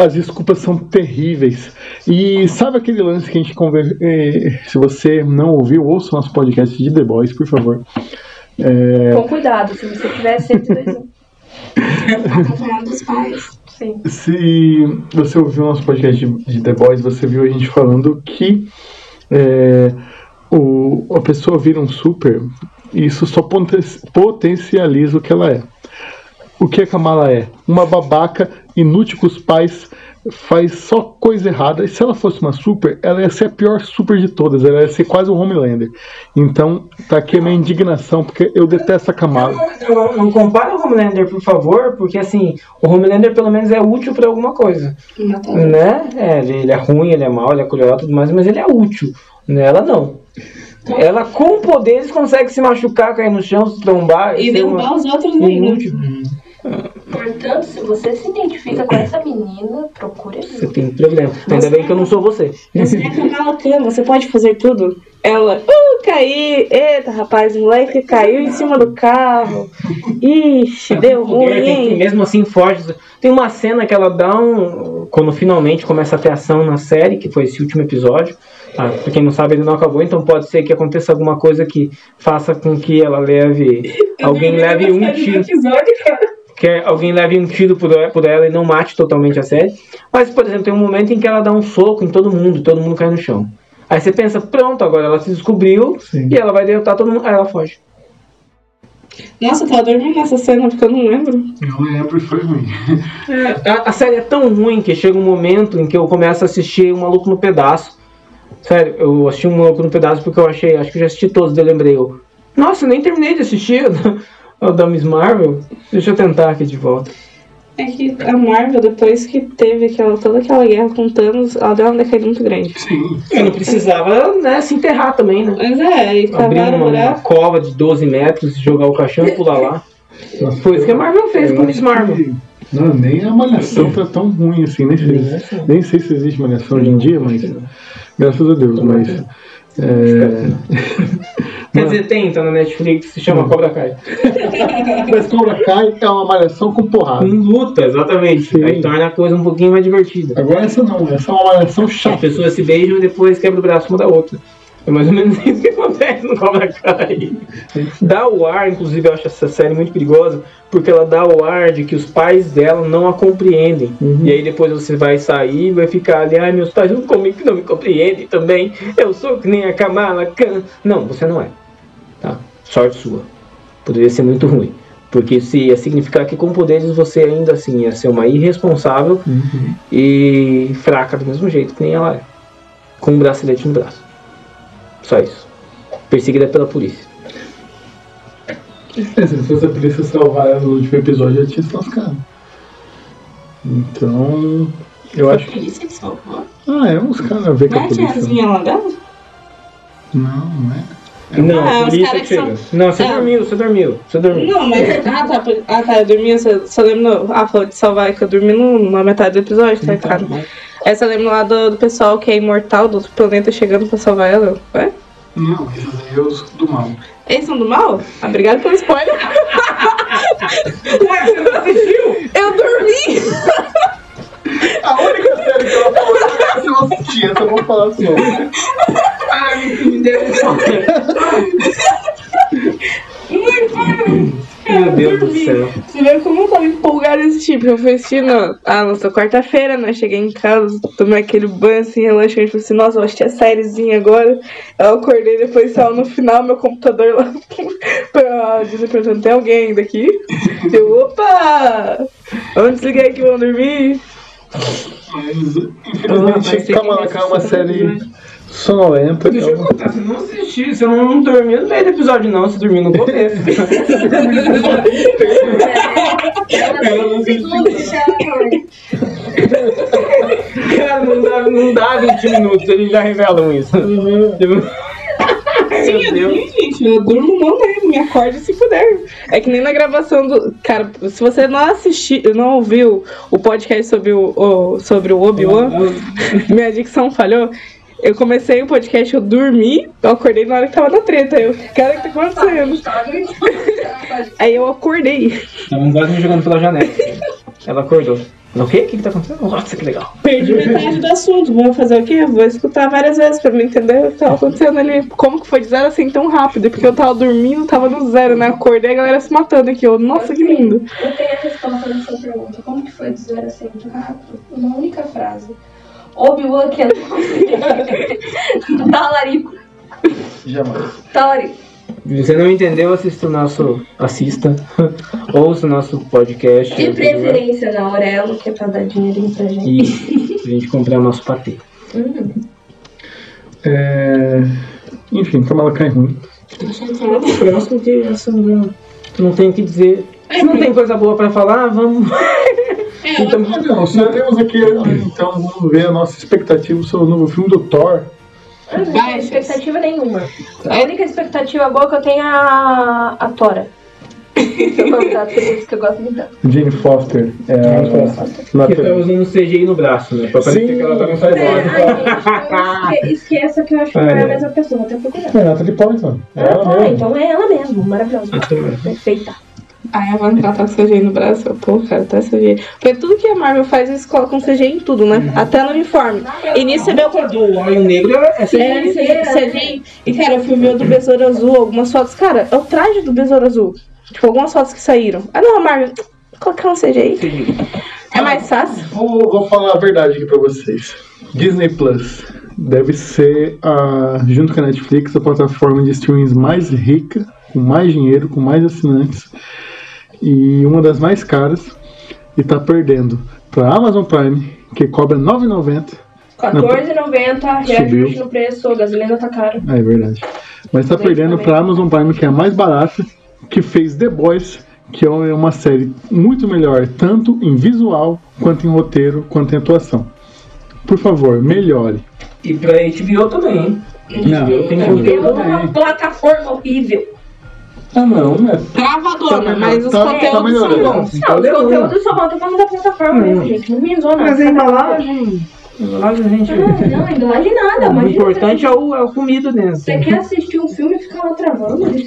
as desculpas são terríveis. E sabe aquele lance que a gente conversa. se você não ouviu, ouça o nosso podcast de The Boys, por favor. É, Com cuidado, se você tiver 102 anos. Dos pais. Sim. Se você ouviu o nosso podcast de, de The Boys, você viu a gente falando que é, o, a pessoa vira um super e isso só poten- potencializa o que ela é. O que a Kamala é? Uma babaca inútil que os pais faz só coisa errada. E se ela fosse uma super, ela ia ser a pior super de todas. Ela ia ser quase um Homelander. Então, tá aqui a minha indignação, porque eu detesto a Kamala. Não, compara o Homelander, por favor, porque assim, o Homelander pelo menos é útil pra alguma coisa. Né? É, ele, ele é ruim, ele é mau, ele é cruel e tudo mais, mas ele é útil. Né? Ela não. Ela com poderes consegue se machucar, cair no chão, se trombar. E derrubar uma- os outros ainda. inútil. Portanto, se você se identifica com essa menina, procure Você ajuda. tem problema. Ainda bem que eu não sou você. Você é Kamala Khan, você pode fazer tudo. Ela, uh, caí. Eita, rapaz, o moleque caiu em cima do carro. Ixi, deu ruim, hein? mesmo assim foge. Tem uma cena que ela dá um. Quando finalmente começa a ter ação na série, que foi esse último episódio. Tá? Pra quem não sabe, ele não acabou, então pode ser que aconteça alguma coisa que faça com que ela leve. alguém leve um tiro. episódio, cara. Que alguém leve um tiro por ela, por ela e não mate totalmente a série. Mas, por exemplo, tem um momento em que ela dá um soco em todo mundo e todo mundo cai no chão. Aí você pensa, pronto, agora ela se descobriu Sim. e ela vai derrotar todo mundo. Aí ela foge. Nossa, eu tava dormindo nessa cena porque eu não lembro. Eu lembro e foi ruim. A, a série é tão ruim que chega um momento em que eu começo a assistir um Maluco no Pedaço. Sério, eu assisti um Maluco no Pedaço porque eu achei, acho que eu já assisti todos, eu lembrei. Eu, Nossa, eu nem terminei de assistir o da, Miss Marvel. Deixa eu tentar aqui de volta. É que a Marvel, depois que teve aquela, toda aquela guerra com Thanos, ela deu uma decaída muito grande. Sim. Eu não precisava né, se enterrar também, né? Mas é, e Abrir uma, uma cova de 12 metros, jogar o caixão e pular lá. Foi isso que a Marvel fez com Miss Marvel. Não, nem a malhação tá tão ruim assim, nem sei, nem sei se existe malhação hoje em dia, mas graças a Deus, mas. É, Quer dizer, tem, tá na Netflix, se chama Cobra Kai. mas Cobra Kai é uma malhação com porrada. Com luta, exatamente. Sim. Aí torna a coisa um pouquinho mais divertida. Agora essa não, essa é uma malhação As chata. pessoas se beijam e depois quebram o braço uma da outra. É mais ou menos isso que acontece no Cobra Kai. Dá o ar, inclusive eu acho essa série muito perigosa, porque ela dá o ar de que os pais dela não a compreendem. Uhum. E aí depois você vai sair e vai ficar ali, ai, meus pais não, come- não me compreendem também. Eu sou que nem a Kamala Khan. Não, você não é. Tá? Sorte sua. Poderia ser muito ruim. Porque isso ia significar que com poderes você ainda assim ia ser uma irresponsável Uhum. e fraca do mesmo jeito que nem ela é. Com um bracelete no braço. Só isso. Perseguida pela polícia. É, se fosse a polícia salvar ela no último episódio, já tinha se lascado. Então. Eu acho que. polícia que salvou. Ah, é uns caras a ver com Não a é a polícia. tiazinha lá dela? Não, não é. Não, Ah, por os caras que são- Não, você É. dormiu, você dormiu, você dormiu. Não, mas. Ah, tá. Ah, tá. Eu dormi. Você só lembra. Ah, falou de salvar que eu dormi no- na metade do episódio, tá ligado? Você lembra lá do, do pessoal que é imortal do outro planeta chegando pra salvar ela? Ué? Não, esses aí é os do mal. Eles são do mal? Ah, obrigado pelo spoiler. Ué, você não assistiu? Eu dormi! A única série que ela falou que eu não assisti, essa eu vou falar só. Meu Deus do céu. Você vê como eu tava empolgada nesse tipo. Eu fui assistindo. Ah, nossa, quarta-feira, né? Cheguei em casa, tomei aquele banho assim, relaxante. Falei assim, nossa, eu assisti a sériezinha agora. Eu acordei depois saiu no final, meu computador lá. pra dizer perguntando, tem alguém ainda aqui? Eu, opa! Vamos desligar aqui, vamos dormir. Mas, infelizmente, uma vai ser série sonolenta. Deixa eu contar, você não assistiu, você não dormiu no meio do episódio, não, você dormiu no começo. Ela não Cara, não dá, não dá 20 minutos, eles já revelam isso. Sim, eu dormi, gente. Eu durmo não mesmo, me acorde se puder. É que nem na gravação do. Cara, se você não assistiu, não ouviu o podcast sobre o, o- sobre o Obi-Wan, minha dicção falhou. Eu comecei o podcast, eu dormi, eu acordei na hora que tava na treta. Eu, cara, o que tá acontecendo? Aí eu acordei. Estavam quase me jogando pela janela. Ela acordou. O quê? O que que tá acontecendo? Nossa, que legal. Perdi metade do assunto. Vou fazer o quê? Vou escutar várias vezes pra me entender o que tava acontecendo ali. Como que foi de zero assim tão rápido? Porque eu tava dormindo, tava no zero, né? Acordei a galera se matando aqui. Eu, nossa, que lindo. Eu tenho a resposta dessa pergunta. Como que foi de zero a cem muito rápido? Uma única frase. Obi-Wan Kenobi. Talarico. Jamais. Talarico. Se você não entendeu, assista o nosso. Assista. Ouça o nosso podcast. De preferência na Aurelo, que é pra dar dinheirinho pra gente. E pra gente comprar o nosso patê. Uhum. É... Enfim, Kamala Khan é ruim. Próximo que essa não, não tem o que dizer. Se não tem coisa boa pra falar, vamos. Então, Não, só temos aqui, então, vamos ver a nossa expectativa sobre o novo filme do Thor. Eu não tenho expectativa nenhuma. A única expectativa boa que eu tenho é a, a Tora. É que eu gosto muito. Jane Foster. É a... que tá usando CGI no braço, né? Pra parecer que ela tá com É, cyborg. gente, esque- esqueça que eu acho que não é a mesma pessoa, vou até procurar. É Natalie Portman. É Ah, ela tá, mesmo. então é ela mesmo, maravilhosa. Perfeita. Aí a ela tá com CGI no braço. Eu, Pô, cara, tá CGI. Porque tudo que a Marvel faz, eles colocam CGI em tudo, né? Até no uniforme. E nisso você vê o do Homem Negro é CGI. É, CGI. E, cara, eu fui ver o do Besouro Azul, algumas fotos. Cara, é o traje do Besouro Azul. Tipo, algumas fotos que saíram. Ah, não, Marvel, colocar um CGI. É mais fácil. Vou, vou falar a verdade aqui pra vocês. Disney Plus deve ser, a, junto com a Netflix, a plataforma de streamings mais rica, com mais dinheiro, com mais assinantes e uma das mais caras. E tá perdendo pra Amazon Prime, que cobra R$ 9,90. R$14,90, Subiu. reajuste no preço, a gasolina tá cara. É verdade. Mas tá perdendo também. pra Amazon Prime, que é a mais barata, que fez The Boys, que é uma série muito melhor, tanto em visual, quanto em roteiro, quanto em atuação. Por favor, melhore. E pra HBO também, hein? Não, HBO tem Deu uma plataforma horrível. Ah, não, né? Travadona, Tá mas os melhor- tá- conteúdos tá são bons. Não, os conteúdos só voltam quando da plataforma mesmo, gente. Não me zoa, não. Mas a embalagem. A embalagem a gente. Não, não, embalagem nada. O Imagina importante é o, é o comido dentro. Você quer assistir um filme e ficar lá travando? Não tem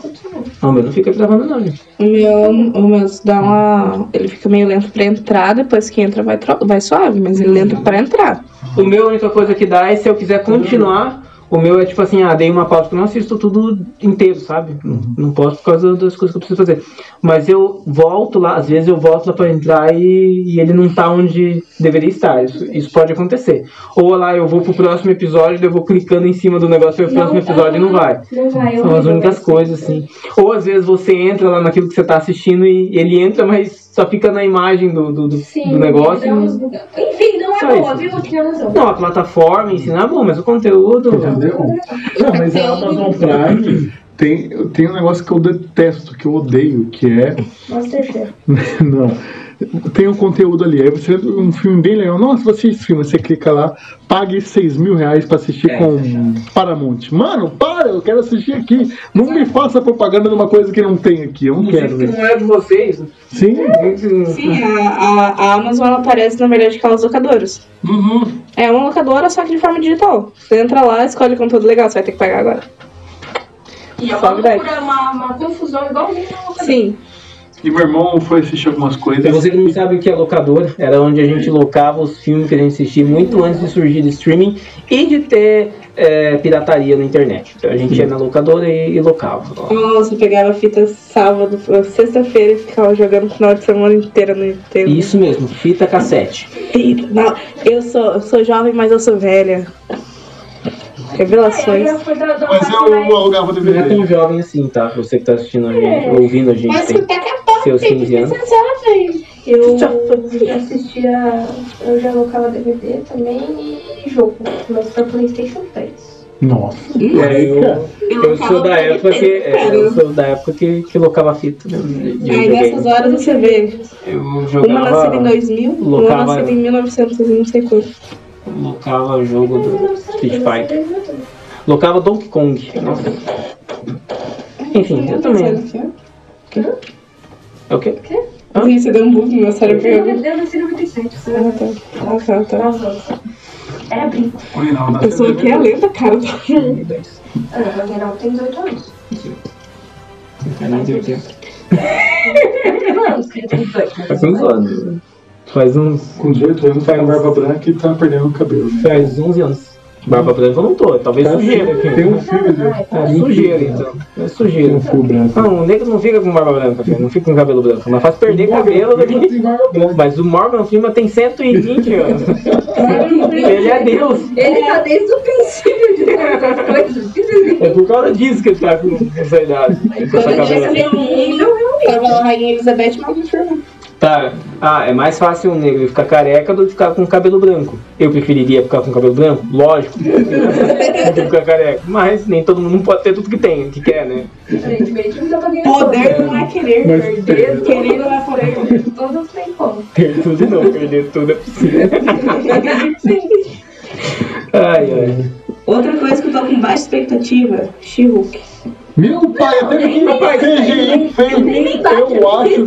condição, não. Não, mas não fica travando não, gente. O meu, o meu dá uma. Ele fica meio lento pra entrar, depois que entra vai, tro- vai suave, mas ele lento pra entrar. O meu, a única coisa que dá é se eu quiser continuar. O meu é tipo assim, ah, dei uma pausa que eu não assisto tudo inteiro, sabe? Não, não posso por causa das coisas que eu preciso fazer. Mas eu volto lá, às vezes eu volto lá pra entrar e, e ele não tá onde deveria estar. Isso, isso pode acontecer. Ou lá eu vou pro próximo episódio, eu vou clicando em cima do negócio pro próximo episódio e não vai. Não vai, São as únicas coisas, assim. Ou às vezes você entra lá naquilo que você tá assistindo e ele entra, mas só fica na imagem do, do, do, Sim, do negócio. Enfim, não Só boa, isso. viu? Não, a plataforma em si não é bom, mas o conteúdo. Entendeu? Não, mas a Amazon Prime tem, tem um negócio que eu detesto, que eu odeio, que é. Masterchef. Não. Tem um conteúdo ali. Aí você vê um filme bem legal. Nossa, você esse filme, você clica lá, pague 6 mil reais pra assistir É. com Paramount. Mano, para, eu quero assistir aqui. Não me faça propaganda de uma coisa que não tem aqui. Eu não quero Inclusive que ver. não é de vocês. Sim. Sim, a, a, a Amazon ela aparece, na verdade, aquelas locadoras. Uhum. É uma locadora, só que de forma digital. Você entra lá, escolhe conteúdo legal, você vai ter que pagar agora. E é uma loucura, uma, uma confusão igualzinha na outra. Sim. E meu irmão foi assistir algumas Pra coisas. você que não sabe o que é locador, era onde a gente locava os filmes que a gente assistia muito antes de surgir do streaming e de ter é, pirataria na internet. Então a gente ia na locadora e, e locava. Nossa, pegava fita sábado, sexta-feira e ficava jogando o final de semana inteiro no Nintendo. Isso mesmo, fita cassete. Não, eu sou, eu sou jovem, mas eu sou velha. Revelações. É, Mas eu mais- alugava Não é DVD. tão jovem assim, tá? Você que tá assistindo a gente, É. ouvindo a gente, Mas tem seus 15 anos. Eu assistia, eu já colocava DVD também e jogo, mas pra Playstation 3. Nossa. É, eu, eu sou da época que. É, eu sou da época que, que locava fita né, de, de Aí videogame. nessas horas você vê. Eu Uma jogava. nascida em 2000, uma locava- nascida em 1900 e não sei quanto. Locava o jogo do Street Fighter. Locava Donkey Kong. Nossa. Enfim, eu também. É o quê? Hã? Ih, Você deu um bug no meu cérebro. Eu Eu... eu nasci em 97. Ah, tá. Ah, tá, tá. Era brinco. Oi, não, na Eu sou aqui é lenta, cara. Ah, O Geraldo tem 18 anos. Que ele tem 18. Faz uns anos. Faz uns. Com 18 anos, tá com barba branca e tá perdendo o cabelo. Faz 11 anos. Barba branca eu não tô, talvez sujeira aqui. Tem um né? É sujeira então. É Tem sujeira. um fio branco. Não, o negro não fica com barba branca, filho. Não fica com cabelo branco. Mas faz perder cabelo daqui. Tem. Mas o Morgan Freeman tem 120 anos. Ele é Deus. Ele tá desde o princípio de. É por causa disso que ele tá com essa idade. Com essa Quando eu cabelo. nasci um, tava a Rainha Elizabeth mal confirmada. Tá. Ah, é mais fácil um negro ficar careca do que ficar com cabelo branco. Eu preferiria ficar com cabelo branco? Lógico. do que ficar careca. Mas nem todo mundo pode ter tudo que tem, que quer, né? Aparentemente não dá pra ganhar. Poder não é querer. Mas Perder, querer não é poder. Todos têm como. Ter tudo não, perder tudo é possível. Ai, ai. Outra coisa que eu tô com baixa expectativa, She-Hulk. Meu pai, até que CGI feio. Eu acho.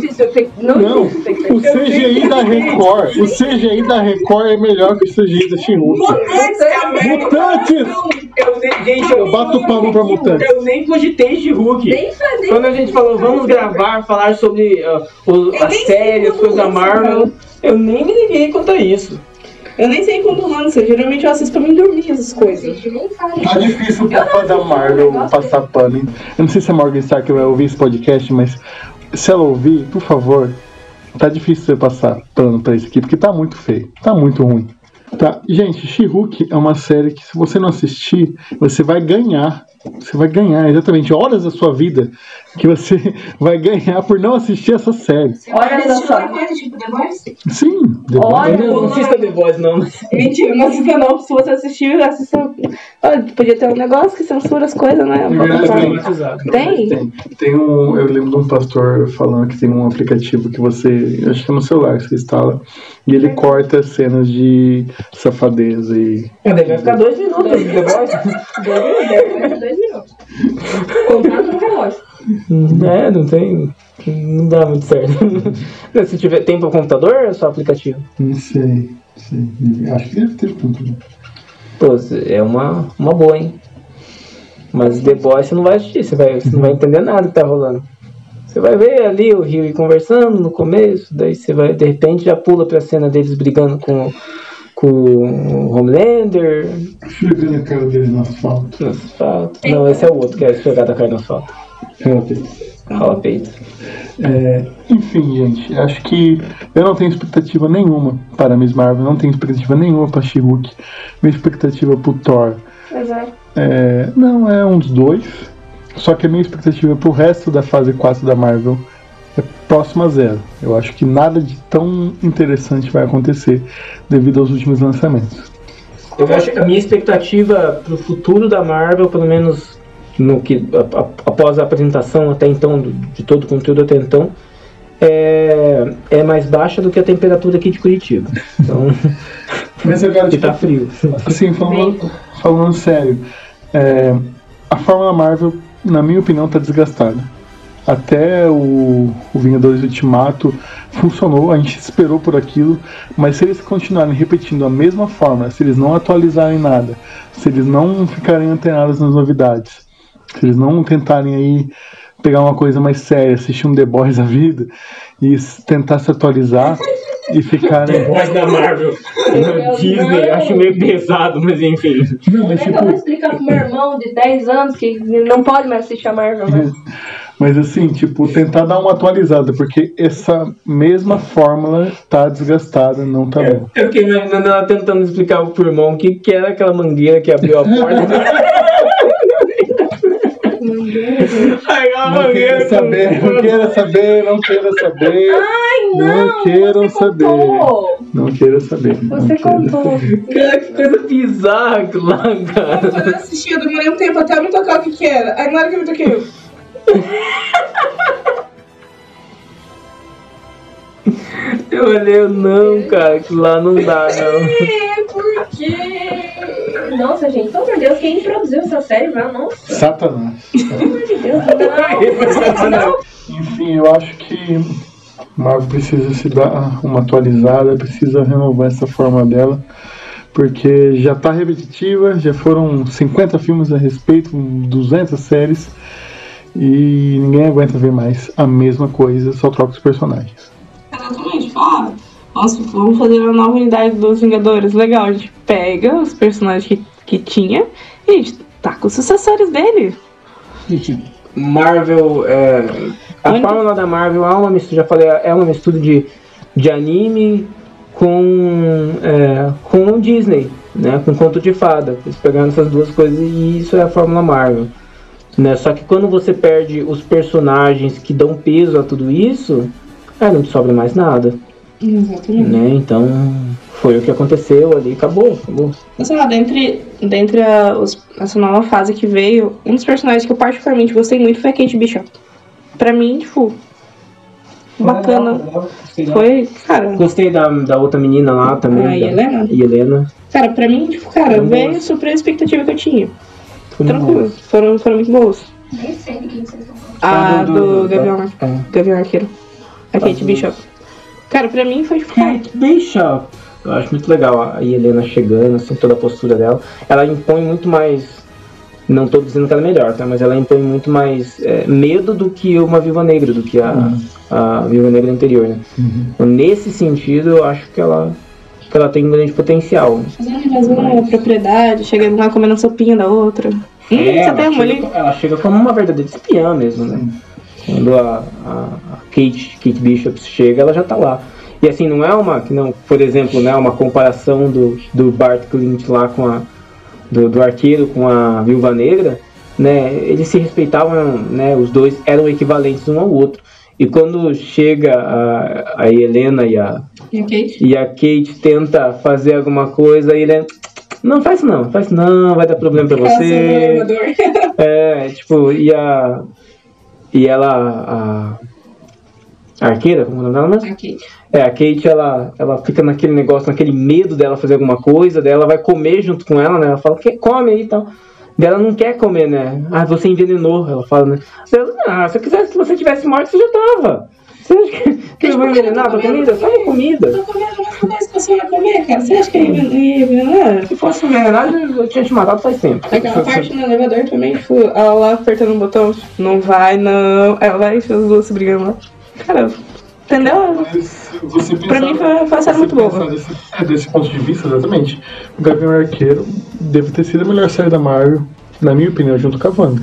Não, Não, o CGI da Record, o CGI da Record é melhor que o CGI da She-Hulk. Mutantes! Eu, nem- gente, eu, Eu bato palma pra Mutantes. eu nem cogitei de Hulk. Nem fazer. Quando a gente falou, vamos gravar, falar sobre uh, o, as nem sei séries, quando coisas da Marvel, não. eu nem me liguei quanto a isso. Eu nem sei quando lança, geralmente eu assisto pra mim dormir essas coisas. Tá difícil pra fazer a Marvel passar pano. hein? Eu não sei se a Morgan Stark vai ouvir esse podcast, mas se ela ouvir, por favor, tá difícil você passar pano pra isso aqui, porque tá muito feio, tá muito ruim. Tá, gente, She-Hulk é uma série que se você não assistir, você vai ganhar. Você vai ganhar exatamente horas da sua vida que você vai ganhar por não assistir essa série. Olha só. coisa tipo The Voice? Sim, The Olha, Voice. Eu não assista The Voice, não. Mentira, não assista não. Se você assistir, assista. Olha, podia ter um negócio que censura as coisas, né? Tem? Tem. Tem um. Eu lembro de um pastor falando que tem um aplicativo que você. Acho que é no celular que você instala. E ele corta cenas de safadeza e. Daí vai ficar dois minutos de The Voice. Dois minutos. Contrato no relógio. É, não tem. Não dá muito certo. Se tiver tempo no computador, é só aplicativo. Não sei. sei. Acho que deve ter tudo. né? Pô, é uma, uma boa, hein? Mas The Voice você não vai assistir, você, vai, você não vai entender nada que tá rolando. Você vai ver ali o Rio conversando no começo, daí você vai, de repente, já pula pra cena deles brigando com, com o Homelander. Chegando a cara dele no asfalto. no asfalto. Não, esse é o outro que é esfregar da cara no asfalto. Rala peito. É, enfim, gente, acho que eu não tenho expectativa nenhuma para Miss Marvel, não tenho expectativa nenhuma para She-Hulk. Minha expectativa pro Thor Mas é. É, não, é uns dois. Só que a minha expectativa pro resto da fase 4 da Marvel é próxima a zero. Eu acho que nada de tão interessante vai acontecer devido aos últimos lançamentos. Eu acho que a minha expectativa pro futuro da Marvel, pelo menos no que a- a- após a apresentação até então do- de todo o conteúdo até então, é, é mais baixa do que a temperatura aqui de Curitiba. Então, Mas agora, tipo, tá frio. assim, falando, falando sério, é, a Fórmula Marvel, na minha opinião, tá desgastada. Até o, o Vingadores Ultimato funcionou, a gente esperou por aquilo, mas se eles continuarem repetindo a mesma forma, se eles não atualizarem nada, se eles não ficarem antenados nas novidades, se eles não tentarem aí pegar uma coisa mais séria, assistir um The Boys da vida e tentar se atualizar e ficarem. Voz da Marvel. Meu Disney, acho meio pesado, mas enfim. Não, Como é mas que eu vou tipo, explicar pro meu irmão de 10 anos que não pode mais assistir a Marvel, né? mas assim, tipo, tentar dar uma atualizada, porque essa mesma fórmula tá desgastada, não tá bom. Eu fiquei imaginando ela tentando explicar pro irmão o que, que era aquela mangueira que abriu a porta. Aí a Não quero saber, não quero saber, não quero saber. Ai, Não não! quero você saber. contou. Não quero saber. Você contou. Cara, que coisa bizarra lá, cara. Eu assisti, eu demorei um tempo até eu me tocar o que que era. Aí na hora que eu me toquei, eu... Eu olhei, eu, não, cara, aquilo lá não dá, não. É, por quê? Nossa, gente, pelo amor de Deus, quem produziu essa série, velho? Nossa, Satanás. pelo amor de Deus, não. não. Enfim, eu acho que Marvel precisa se dar uma atualizada, precisa renovar essa forma dela, porque já tá repetitiva, já foram 50 filmes a respeito, 200 séries, e ninguém aguenta ver mais a mesma coisa, só troca os personagens. Exatamente, fala. Vamos, vamos fazer uma nova unidade dos Vingadores. Legal, a gente pega os personagens que, que tinha e a gente taca os sucessores dele. Marvel, é, a Muito. fórmula da Marvel é uma mistura, já falei, é uma mistura de, de anime com, é, com o Disney, né, com conto de fada. Eles pegaram essas duas coisas e isso é a fórmula Marvel. Né? Só que quando você perde os personagens que dão peso a tudo isso, aí não te sobra mais nada. Exatamente. Né? Então foi o que aconteceu ali, acabou, acabou. Sei lá, dentre, dentre a, os- essa nova fase que veio, um dos personagens que eu particularmente gostei muito foi a Kate Bishop. Pra mim, tipo, bacana. Foi, cara, Gostei da, da outra menina lá também. a da- Helena. e Helena. Cara, pra mim, tipo, cara, Foram veio super a expectativa que eu tinha. Foi muito Tranquilo, foram, foram muito boas. Nem sei de quem vocês estão falando. A do- do, do- Gavião, da- é. Gavião Arqueiro. A Kate Bishop. Cara, pra mim foi tipo, cara, Kate Bishop. Eu acho muito legal a Helena chegando, assim, toda a postura dela. Ela impõe muito mais. Não tô dizendo que ela é melhor, tá? Mas ela impõe muito mais é, medo do que uma Viva Negra, do que a, a Viva Negra anterior, né? Então, nesse sentido, eu acho que ela, que ela tem um grande potencial. fazendo invasão na propriedade, chegando lá comendo sopinha da outra. Hum, É, você ela, chega, ela chega como uma verdadeira espiã mesmo, né? Quando a, a, Kate, Kate Bishop chega, ela já tá lá. E assim, não é uma, que não, por exemplo, né, uma comparação do, do Bart Clint lá com a, do, do arqueiro com a Viúva Negra, né? Eles se respeitavam, né? Os dois eram equivalentes um ao outro. E quando chega a, a Helena e a, E a Kate? e a Kate tenta fazer alguma coisa, e ele é, não faz não, faz isso não, vai dar problema pra você. É, tipo, e a. E ela. A, a arqueira, como é o nome dela mesmo? A Kate. É, a Kate, ela, ela fica naquele negócio, naquele medo dela fazer alguma coisa, daí ela vai comer junto com ela, né? Ela fala, que come aí e tal. Daí ela não quer comer, né? Ah, você envenenou, ela fala, né? Daí ela, ah, se eu quisesse que você tivesse morto, você já tava. Você acha que, que eu vou envenenar a tua comida? Só uma comida. Tô comendo mais coisa que você vai comer, cara. Você acha que ia envenenar? Se fosse envenenar, eu tinha te matado faz tempo. Aquela parte no elevador também, tipo, ela lá apertando um botão, não vai, não. Ela vai e as duas se brigando lá. Cara, entendeu? Você Pra mim pensar- foi uma série muito boa. pensar Desse, é, desse ponto de vista, exatamente. O Gavião Arqueiro deve ter sido a melhor série da Marvel, na minha opinião, junto com a Wanda.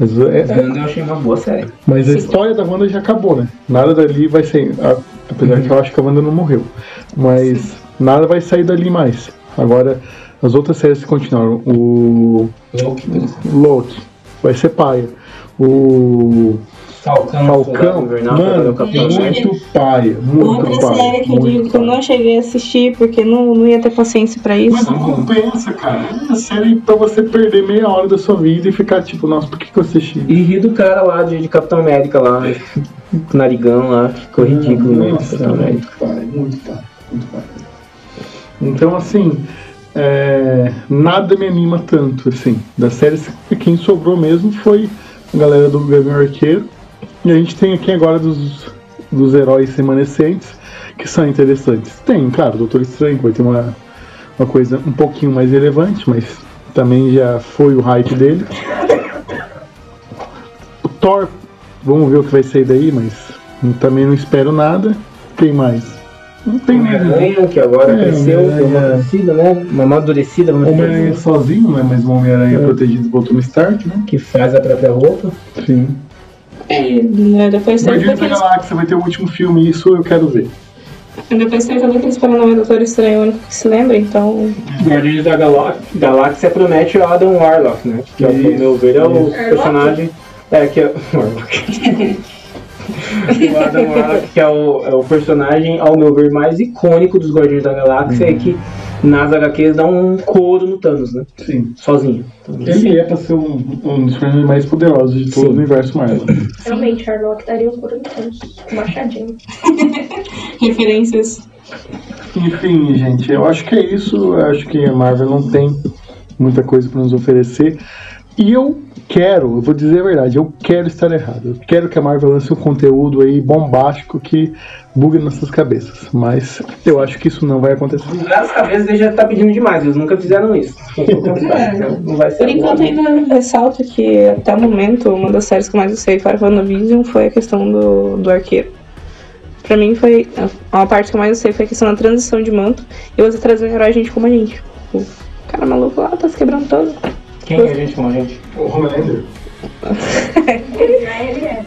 Mas, é, é- Eu achei uma boa série. mas a história da Wanda já acabou, né? Nada dali vai sair. a- Apesar que eu acho que a Wanda não morreu. Mas nada vai sair dali mais. Agora, as outras séries que continuaram. O Loki vai ser paia. O Falcão, Falcão, mano, América. muito paia, muito Outra paia. série que eu digo que eu não cheguei a assistir porque não, não ia ter paciência pra isso. Mas não compensa, cara. É uma série pra você perder meia hora da sua vida e ficar tipo, nossa, por que, que eu assisti? E ri do cara lá de, de Capitão América lá, com narigão lá, ficou ridículo, né? Nossa, Capitão América. muito paia, muito paia, muito paia. Então, assim, é, nada me anima tanto, assim. Das séries, quem sobrou mesmo foi a galera do Gavião Arqueiro. E a gente tem aqui agora dos, dos heróis remanescentes, que são interessantes. Tem, claro, o Doutor Estranho, que vai ter uma, uma coisa um pouquinho mais relevante, mas também já foi o hype dele. O Thor, vamos ver o que vai sair daí, mas também não espero nada. Quem mais? Não tem Homem-Aranha, que agora É, cresceu, deu uma crescida, né? Uma amadurecida, Homem-Aranha assim, sozinho, não é mais um Homem-Aranha protegido pelo Tony Stark, né? que faz a própria roupa. Sim. Né, Depois Guardiões da aqueles, Galáxia vai ter o último filme, isso eu quero ver. depois teve também aqueles Paranauê Doutor Estranho, o único que se lembra, então. Guardiões da Galá- Galáxia promete o Adam Warlock, né? Que, ao meu ver, é o personagem. É, que é. Warlock. o Adam Warlock, que é o, é o personagem, ao meu ver, mais icônico dos Guardiões da Galáxia, e que nas HQs dá um couro no Thanos, né? Sim. Sozinho. Então, Ele é pra ser um, um dos personagens mais poderosos de todo Sim. o universo Marvel. Realmente, Sherlock daria um coração. Machadinho. Referências. Enfim, gente, eu acho que é isso. Eu acho que a Marvel não tem muita coisa pra nos oferecer. E eu quero, eu vou dizer a verdade, eu quero estar errado. Eu quero que a Marvel lance um conteúdo aí bombástico que bugue nossas cabeças. Mas eu acho que isso não vai acontecer. Nas cabeças eles já tá pedindo demais, eles nunca fizeram isso. Não vai ser Por enquanto, ainda ressalto que até o momento, uma das séries que eu mais gostei fora WandaVision foi a questão do, do arqueiro. Pra mim, foi. Uma parte que eu mais gostei foi a questão da transição de manto e você trazer um herói gente como a gente. O cara maluco lá tá se quebrando todo. Quem é a gente como a gente? O Homelander.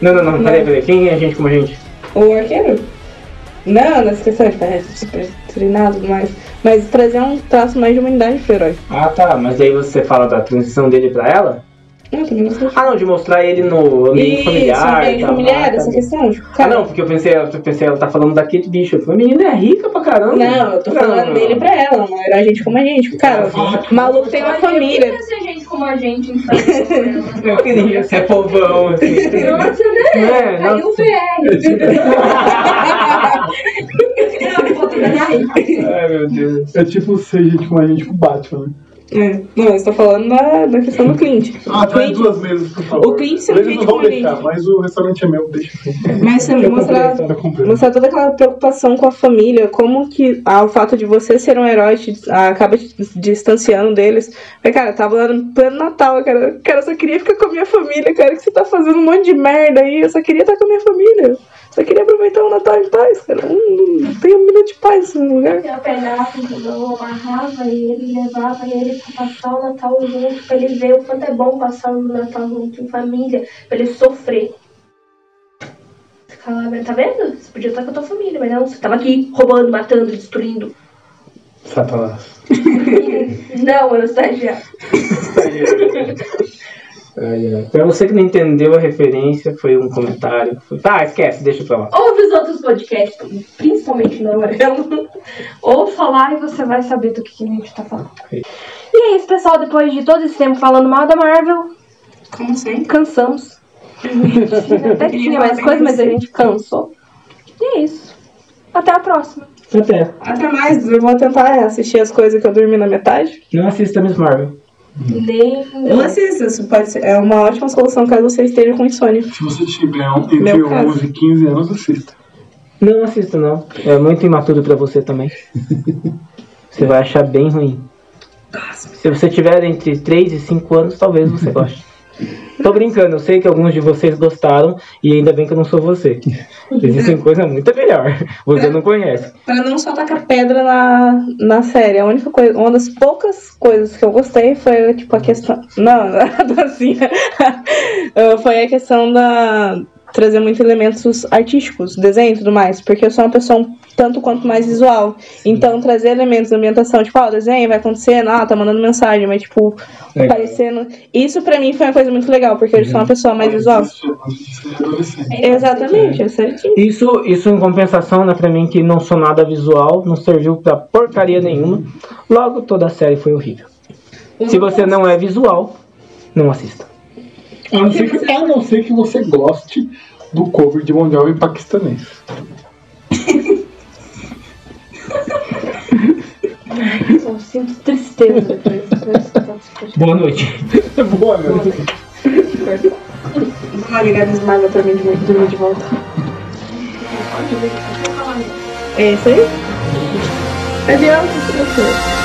Não, não, não, peraí, peraí. Quem é a gente como a gente? O arqueiro? Não, nessa questão de parece super treinado mais. Mas trazer um traço mais de humanidade pro herói. Ah, tá. Mas aí você fala da transição dele pra ela? Não. Ah, não, de mostrar ele no ambiente Isso, familiar. ambiente tal. familiar, Ah, tá essa bom. questão. Tipo, Ah, cara, não, porque eu pensei, eu pensei, ela tá falando da Kate Bishop. A menina é rica pra caramba. Não, eu tô falando Não. dele pra ela, não era a gente como a gente. Cara, o maluco tem uma família. Queria ser gente como a gente, então. Eu queria ser povão, assim. Nossa, né? é? Aí Nossa. o VR. Ai, meu Deus. É tipo ser gente com a gente com Batman? É, não, eu estou falando da, da questão do Clint. Ah, traz Clint, duas mesas, por favor. O Clint sendo Eles não vão deixar, mas o restaurante é meu, deixa assim. mas você mostrar, Tá mostrar toda aquela preocupação com a família, como que ah, o fato de você ser um herói te, ah, acaba te distanciando deles. Mas, cara, eu tava lá no pleno Natal, cara. Cara, eu só queria ficar com a minha família, cara, que você tá fazendo um monte de merda aí. Eu só queria estar com a minha família. Só queria aproveitar o Natal em paz, cara. Não, não tem um minuto de paz nesse lugar. Eu pegava, eu amarrava ele, levava ele passar o Natal junto, pra ele ver o quanto é bom passar o Natal junto em família, pra ele sofrer. Ficar lá, tá vendo? Você podia estar com a tua família, mas não, você tava aqui roubando, matando, destruindo. Satanás. Não, eu estagiário. Ai, ai. Pra você que não entendeu a referência, foi um comentário. Foi... Ah, esquece, deixa pra lá. Ouve os outros podcasts, principalmente no amarelo. Ou falar e você vai saber do que, que a gente tá falando. Ok. E é isso, pessoal. Depois de todo esse tempo falando mal da Marvel, Como assim? cansamos. Até tinha mais coisas, mas a gente cansou. E é isso. Até a próxima. Até. Até mais, eu vou tentar assistir as coisas que eu dormi na metade. Não assista Miss Marvel. Nem. Eu assisto, isso pode ser. É uma ótima solução caso você esteja com insônia. Se você tiver um- entre Meu caso. 11 e 15 anos, assista. Não assista, não. É muito imaturo pra você também. Você vai achar bem ruim. Se você tiver entre 3 e 5 anos, talvez você goste. Tô brincando, eu sei que alguns de vocês gostaram e ainda bem que eu não sou você. Existem coisa muito melhor. Você não conhece. Pra não só tacar pedra na, na série, a única coisa, uma das poucas coisas que eu gostei foi, tipo, a questão. Não, a dancinha. Ah, foi a questão da. Trazer muitos elementos artísticos, desenho e tudo mais, porque eu sou uma pessoa um tanto quanto mais visual. Então, trazer elementos da ambientação, tipo, ó, o desenho vai acontecendo, ah, tá mandando mensagem, mas, tipo, Legal. aparecendo. Isso pra mim foi uma coisa muito legal, porque eu sou uma pessoa mais visual. Exatamente, é certinho. Isso, isso em compensação, né, pra mim, que não sou nada visual, não serviu pra porcaria nenhuma. Logo, toda a série foi horrível. Se você não é visual, não assista. A não, ser que, a não ser que você goste do cover de Bon Jovi paquistanês. Eu sinto tristeza depois. Boa noite. Boa, né? Vou ligar desmaga pra mim de dormir de volta. É isso aí? Adianta, professor.